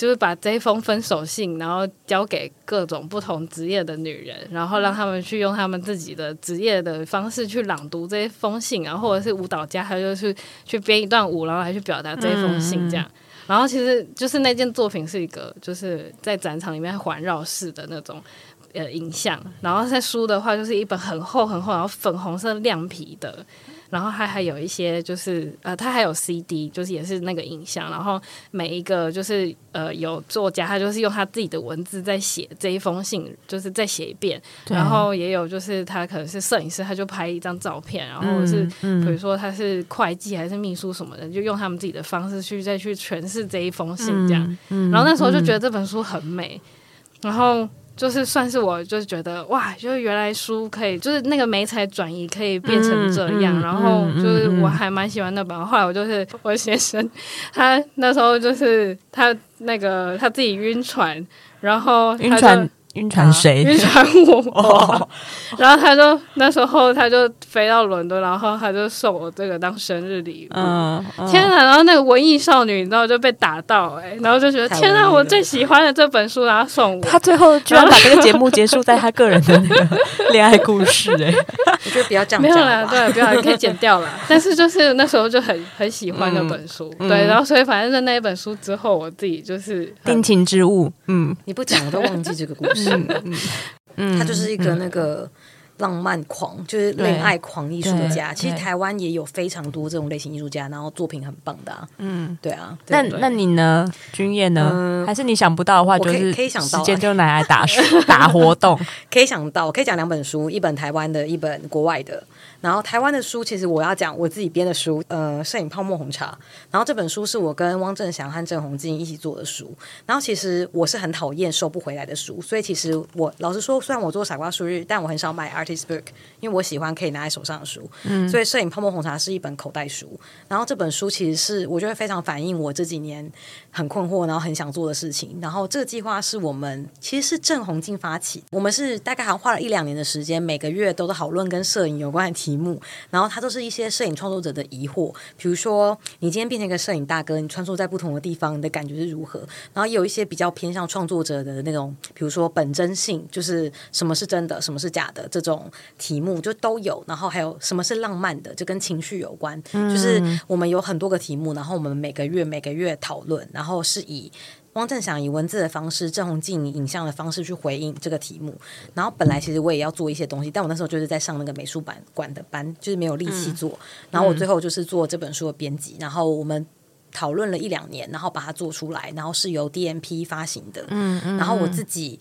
就是把这一封分手信，然后交给各种不同职业的女人，然后让他们去用他们自己的职业的方式去朗读这一封信，然后或者是舞蹈家，他就是去编一段舞，然后来去表达这一封信，这样。嗯、然后其实就是那件作品是一个，就是在展场里面环绕式的那种呃影像，然后在书的话就是一本很厚很厚，然后粉红色亮皮的。然后他还有一些就是呃，他还有 CD，就是也是那个影像。然后每一个就是呃，有作家他就是用他自己的文字在写这一封信，就是再写一遍。然后也有就是他可能是摄影师，他就拍一张照片，然后是、嗯嗯、比如说他是会计还是秘书什么的，就用他们自己的方式去再去诠释这一封信这样。然后那时候就觉得这本书很美，然后。就是算是我，就是觉得哇，就是原来书可以，就是那个媒材转移可以变成这样，然后就是我还蛮喜欢那本。嗯、后来我就是我先生，他那时候就是他那个他自己晕船，然后他就。晕船谁？晕船我，然后他就那时候他就飞到伦敦，然后他就送我这个当生日礼物。嗯，天哪！然后那个文艺少女，你知道就被打到哎，然后就觉得天哪！我最喜欢的这本书，然后送我。他最后居然把这个节目结束在他个人的那个恋爱故事哎，我觉得不要这样。没有啦，对，不要可以剪掉了。但是就是那时候就很很喜欢那本书，对，然后所以反正在那一本书之后，我自己就是定情之物。嗯，你不讲我都忘记这个故事。嗯他就是一个那个浪漫狂，嗯、就是恋爱狂艺术家。其实台湾也有非常多这种类型艺术家，然后作品很棒的、啊。嗯，对啊。那那你呢，君夜呢？嗯、还是你想不到的话，就是可以想到时间就拿来打 打活动。可以想到，可以讲两本书，一本台湾的，一本国外的。然后台湾的书，其实我要讲我自己编的书，呃，摄影泡沫红茶。然后这本书是我跟汪正祥和郑红静一起做的书。然后其实我是很讨厌收不回来的书，所以其实我老实说，虽然我做傻瓜书日，但我很少买 artist book，因为我喜欢可以拿在手上的书。嗯，所以摄影泡沫红茶是一本口袋书。然后这本书其实是我觉得非常反映我这几年很困惑，然后很想做的事情。然后这个计划是我们其实是郑红静发起，我们是大概好像花了一两年的时间，每个月都在讨论跟摄影有关的题。目，然后它都是一些摄影创作者的疑惑，比如说你今天变成一个摄影大哥，你穿梭在不同的地方，你的感觉是如何？然后也有一些比较偏向创作者的那种，比如说本真性，就是什么是真的，什么是假的这种题目就都有。然后还有什么是浪漫的，就跟情绪有关，就是我们有很多个题目，然后我们每个月每个月讨论，后是以。汪正想以文字的方式，郑红静以影像的方式去回应这个题目。然后本来其实我也要做一些东西，但我那时候就是在上那个美术馆馆的班，就是没有力气做。嗯、然后我最后就是做这本书的编辑。然后我们讨论了一两年，然后把它做出来，然后是由 DMP 发行的。嗯嗯。然后我自己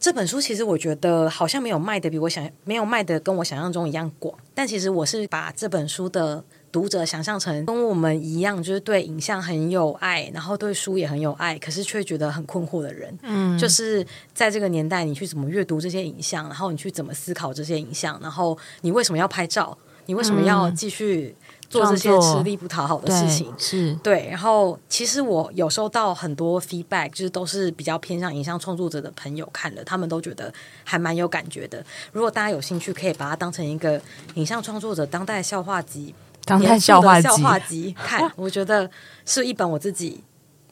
这本书其实我觉得好像没有卖的比我想没有卖的跟我想象中一样广，但其实我是把这本书的。读者想象成跟我们一样，就是对影像很有爱，然后对书也很有爱，可是却觉得很困惑的人。嗯，就是在这个年代，你去怎么阅读这些影像，然后你去怎么思考这些影像，然后你为什么要拍照？你为什么要继续做这些吃力不讨好的事情？对，是对。然后，其实我有收到很多 feedback，就是都是比较偏向影像创作者的朋友看的，他们都觉得还蛮有感觉的。如果大家有兴趣，可以把它当成一个影像创作者当代笑话集。当代笑话笑话集看，我觉得是一本我自己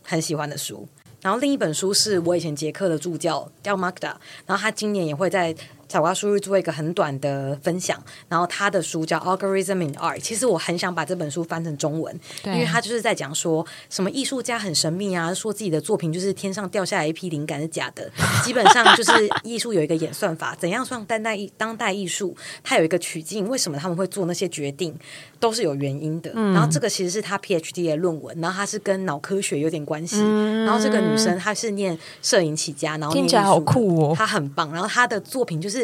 很喜欢的书。然后另一本书是我以前捷克的助教叫 Magda，然后他今年也会在。傻瓜叔叔做一个很短的分享，然后他的书叫《Algorithm in Art》。其实我很想把这本书翻成中文，因为他就是在讲说什么艺术家很神秘啊，说自己的作品就是天上掉下来一批灵感是假的。基本上就是艺术有一个演算法，怎样算当代艺当代艺术？它有一个曲径，为什么他们会做那些决定，都是有原因的。嗯、然后这个其实是他 PhD 的论文，然后他是跟脑科学有点关系。嗯、然后这个女生她是念摄影起家，然后念听起来好酷哦，她很棒。然后她的作品就是。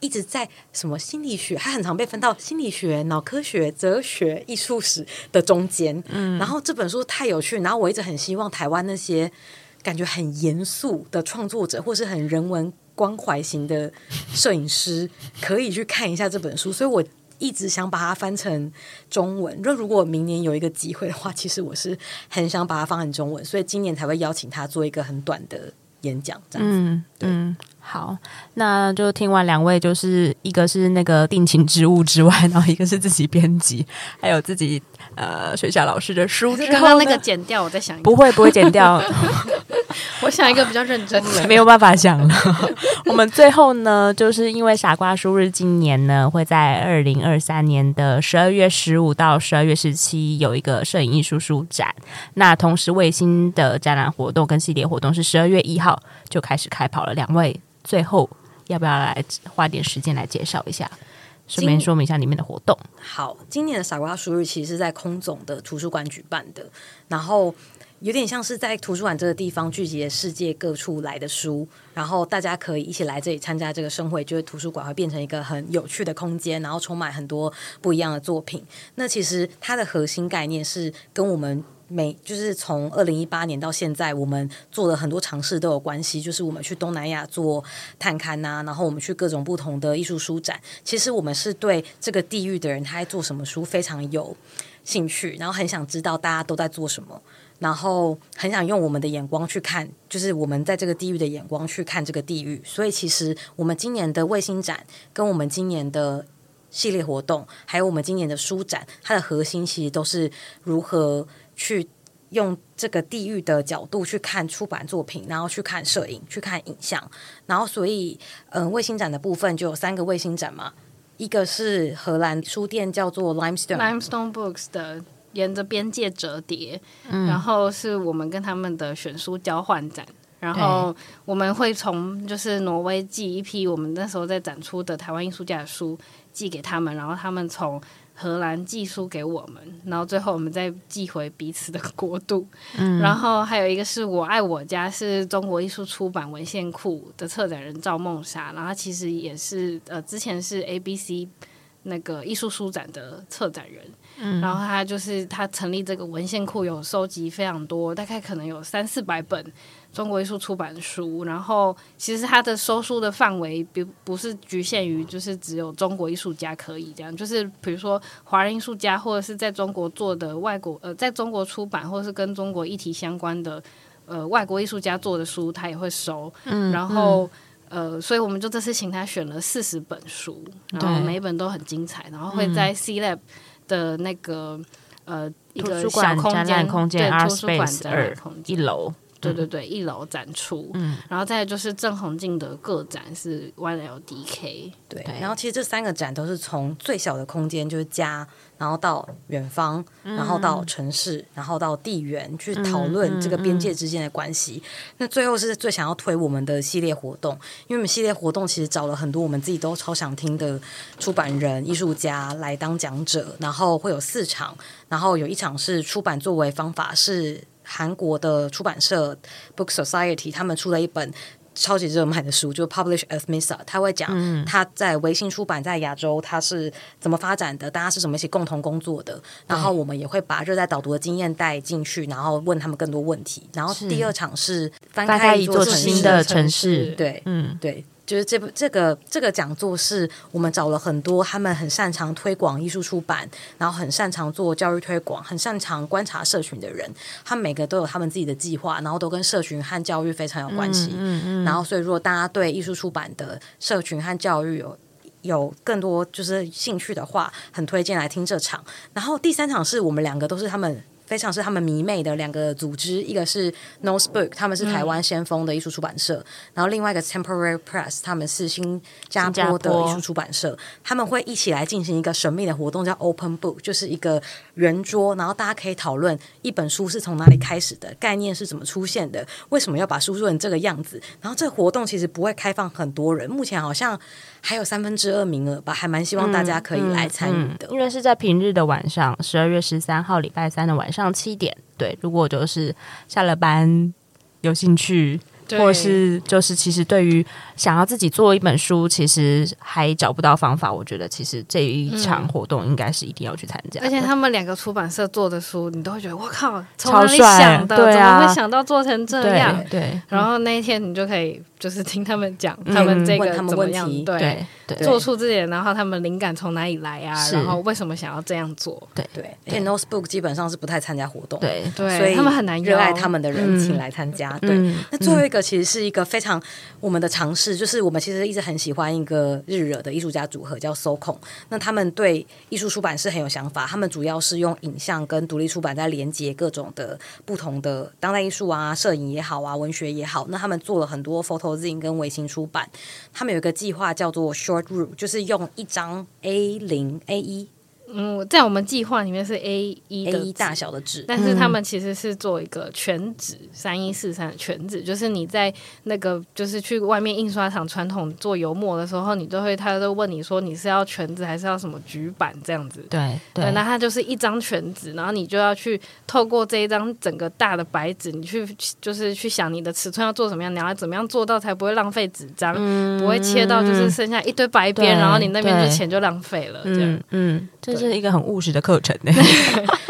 一直在什么心理学，他很常被分到心理学、脑科学、哲学、艺术史的中间。嗯，然后这本书太有趣，然后我一直很希望台湾那些感觉很严肃的创作者，或是很人文关怀型的摄影师，可以去看一下这本书。所以我一直想把它翻成中文。那如果明年有一个机会的话，其实我是很想把它翻成中文，所以今年才会邀请他做一个很短的演讲。这样子，嗯，对。嗯好，那就听完两位，就是一个是那个定情之物之外，然后一个是自己编辑，还有自己呃学校老师的书。刚刚那个剪掉，我在想，不会不会剪掉。我想一个比较认真的，没有办法想了。我们最后呢，就是因为傻瓜书日今年呢会在二零二三年的十二月十五到十二月十七有一个摄影艺术书展，那同时卫星的展览活动跟系列活动是十二月一号就开始开跑了。两位。最后，要不要来花点时间来介绍一下，顺便说明一下里面的活动？好，今年的傻瓜书日其实是在空总的图书馆举办的，然后有点像是在图书馆这个地方聚集了世界各处来的书，然后大家可以一起来这里参加这个盛会，就是图书馆会变成一个很有趣的空间，然后充满很多不一样的作品。那其实它的核心概念是跟我们。每就是从二零一八年到现在，我们做了很多尝试都有关系。就是我们去东南亚做探勘呐、然后我们去各种不同的艺术书展。其实我们是对这个地域的人他在做什么书非常有兴趣，然后很想知道大家都在做什么，然后很想用我们的眼光去看，就是我们在这个地域的眼光去看这个地域。所以其实我们今年的卫星展跟我们今年的系列活动，还有我们今年的书展，它的核心其实都是如何。去用这个地域的角度去看出版作品，然后去看摄影，去看影像，然后所以，嗯、呃，卫星展的部分就有三个卫星展嘛，一个是荷兰书店叫做 Limestone Limestone Books 的沿着边界折叠，嗯、然后是我们跟他们的选书交换展，然后我们会从就是挪威寄一批我们那时候在展出的台湾艺术家的书寄给他们，然后他们从。荷兰寄书给我们，然后最后我们再寄回彼此的国度。嗯，然后还有一个是我爱我家，是中国艺术出版文献库的策展人赵梦莎，然后他其实也是呃之前是 ABC 那个艺术书展的策展人。嗯，然后他就是他成立这个文献库，有收集非常多，大概可能有三四百本。中国艺术出版书，然后其实它的收书的范围不不是局限于就是只有中国艺术家可以这样，就是比如说华人艺术家或者是在中国做的外国呃在中国出版或者是跟中国议题相关的呃外国艺术家做的书，他也会收。嗯，然后、嗯、呃，所以我们就这次请他选了四十本书，然后每一本都很精彩，然后会在 C Lab 的那个呃一个小空间空间对图书馆展览空间一楼。对对对，一楼展出，嗯，然后再就是郑弘进的个展是 YLDK，对，然后其实这三个展都是从最小的空间就是家，然后到远方，然后到城市，然后到地缘去讨论这个边界之间的关系。那最后是最想要推我们的系列活动，因为我们系列活动其实找了很多我们自己都超想听的出版人、艺术家来当讲者，然后会有四场，然后有一场是出版作为方法是。韩国的出版社 Book Society 他们出了一本超级热卖的书，就 Publish as Misa。他会讲他在微信出版在亚洲他是怎么发展的，大家是怎么一起共同工作的。然后我们也会把热带导读的经验带进去，然后问他们更多问题。然后第二场是翻开一座新的城市，对，嗯，对。就是这部这个这个讲座是我们找了很多他们很擅长推广艺术出版，然后很擅长做教育推广，很擅长观察社群的人，他们每个都有他们自己的计划，然后都跟社群和教育非常有关系。嗯嗯嗯。然后，所以如果大家对艺术出版的社群和教育有有更多就是兴趣的话，很推荐来听这场。然后第三场是我们两个都是他们。非常是他们迷妹的两个组织，一个是 Nosebook，他们是台湾先锋的艺术出版社，嗯、然后另外一个 Temporary Press，他们是新加坡的艺术出版社，他们会一起来进行一个神秘的活动，叫 Open Book，就是一个圆桌，然后大家可以讨论一本书是从哪里开始的，概念是怎么出现的，为什么要把书做成这个样子，然后这个活动其实不会开放很多人，目前好像还有三分之二名额吧，还蛮希望大家可以来参与的、嗯嗯嗯，因为是在平日的晚上，十二月十三号礼拜三的晚上七点，对，如果就是下了班有兴趣。或者是就是其实对于想要自己做一本书，其实还找不到方法。我觉得其实这一场活动应该是一定要去参加。而且他们两个出版社做的书，你都会觉得我靠，从哪里想的？对啊，怎么会想到做成这样？对，对，然后那一天你就可以。就是听他们讲他们这个怎么样，对对，做出这点，然后他们灵感从哪里来啊？然后为什么想要这样做？对对。因为 Notebook 基本上是不太参加活动，对对，所以他们很难热爱他们的人请来参加。对，那最后一个其实是一个非常我们的尝试，就是我们其实一直很喜欢一个日惹的艺术家组合叫 SOKON。那他们对艺术出版是很有想法，他们主要是用影像跟独立出版在连接各种的不同的当代艺术啊、摄影也好啊、文学也好。那他们做了很多投资影跟微型。出版，他们有一个计划叫做 Short Rule，就是用一张 A 零 A 一。嗯，在我们计划里面是 A 一 A 一大小的纸，但是他们其实是做一个全纸三一四三的全纸，就是你在那个就是去外面印刷厂传统做油墨的时候，你都会他都问你说你是要全纸还是要什么局版这样子。对对，那它就是一张全纸，然后你就要去透过这一张整个大的白纸，你去就是去想你的尺寸要做什么样，你要怎么样做到才不会浪费纸张，嗯、不会切到就是剩下一堆白边，然后你那边就钱就浪费了这样。嗯，这、嗯、是一个很务实的课程呢。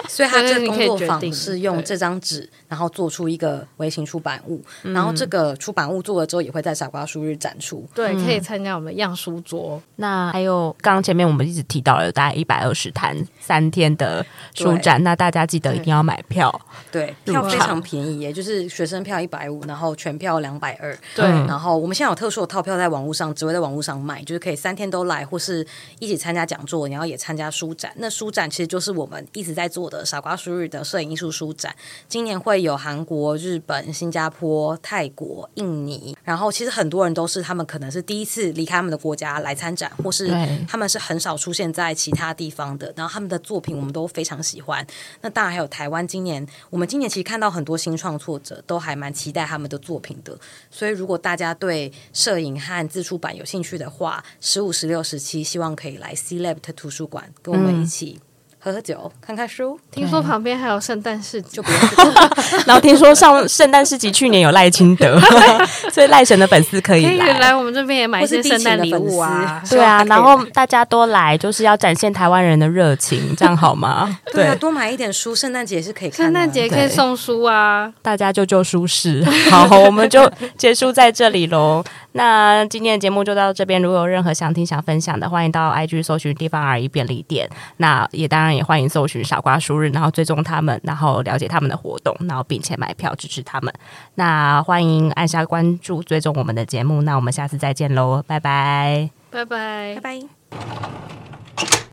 所以他这个工作坊是用这张纸，然后做出一个微型出版物，然后这个出版物做了之后也会在傻瓜书日展出。对，可以参加我们的样书桌。那还有刚刚前面我们一直提到了大概一百二十摊三天的书展，那大家记得一定要买票。对，票非常便宜，也就是学生票一百五，然后全票两百二。对，然后我们现在有特殊的套票在网络上，只会在网络上卖，就是可以三天都来，或是一起参加讲座，然后也参加书展。那书展其实就是我们一直在做的傻瓜书日的摄影艺术书展，今年会有韩国、日本、新加坡、泰国、印尼，然后其实很多人都是他们可能是第一次离开他们的国家来参展，或是他们是很少出现在其他地方的，然后他们的作品我们都非常喜欢。那当然还有台湾，今年我们今年其实看到很多新创作者，都还蛮期待他们的作品的。所以如果大家对摄影和自出版有兴趣的话，十五、十六、十七，希望可以来 C Lab 图书馆跟我们一起。喝喝酒，看看书。听说旁边还有圣诞市集，就不用 然后听说上圣诞市集去年有赖清德，所以赖神的粉丝可以来，可以来我们这边也买一些圣诞礼物啊。对啊，然后大家都来，就是要展现台湾人的热情，这样好吗？对啊，多买一点书，圣诞节是可以看，圣诞节可以送书啊，大家就就舒适。好，我们就结束在这里喽。那今天的节目就到这边，如果有任何想听、想分享的，欢迎到 IG 搜寻地方而已便利店。那也当然。也欢迎搜寻傻瓜书日，然后追踪他们，然后了解他们的活动，然后并且买票支持他们。那欢迎按下关注，追踪我们的节目。那我们下次再见喽，拜拜，拜拜，拜拜。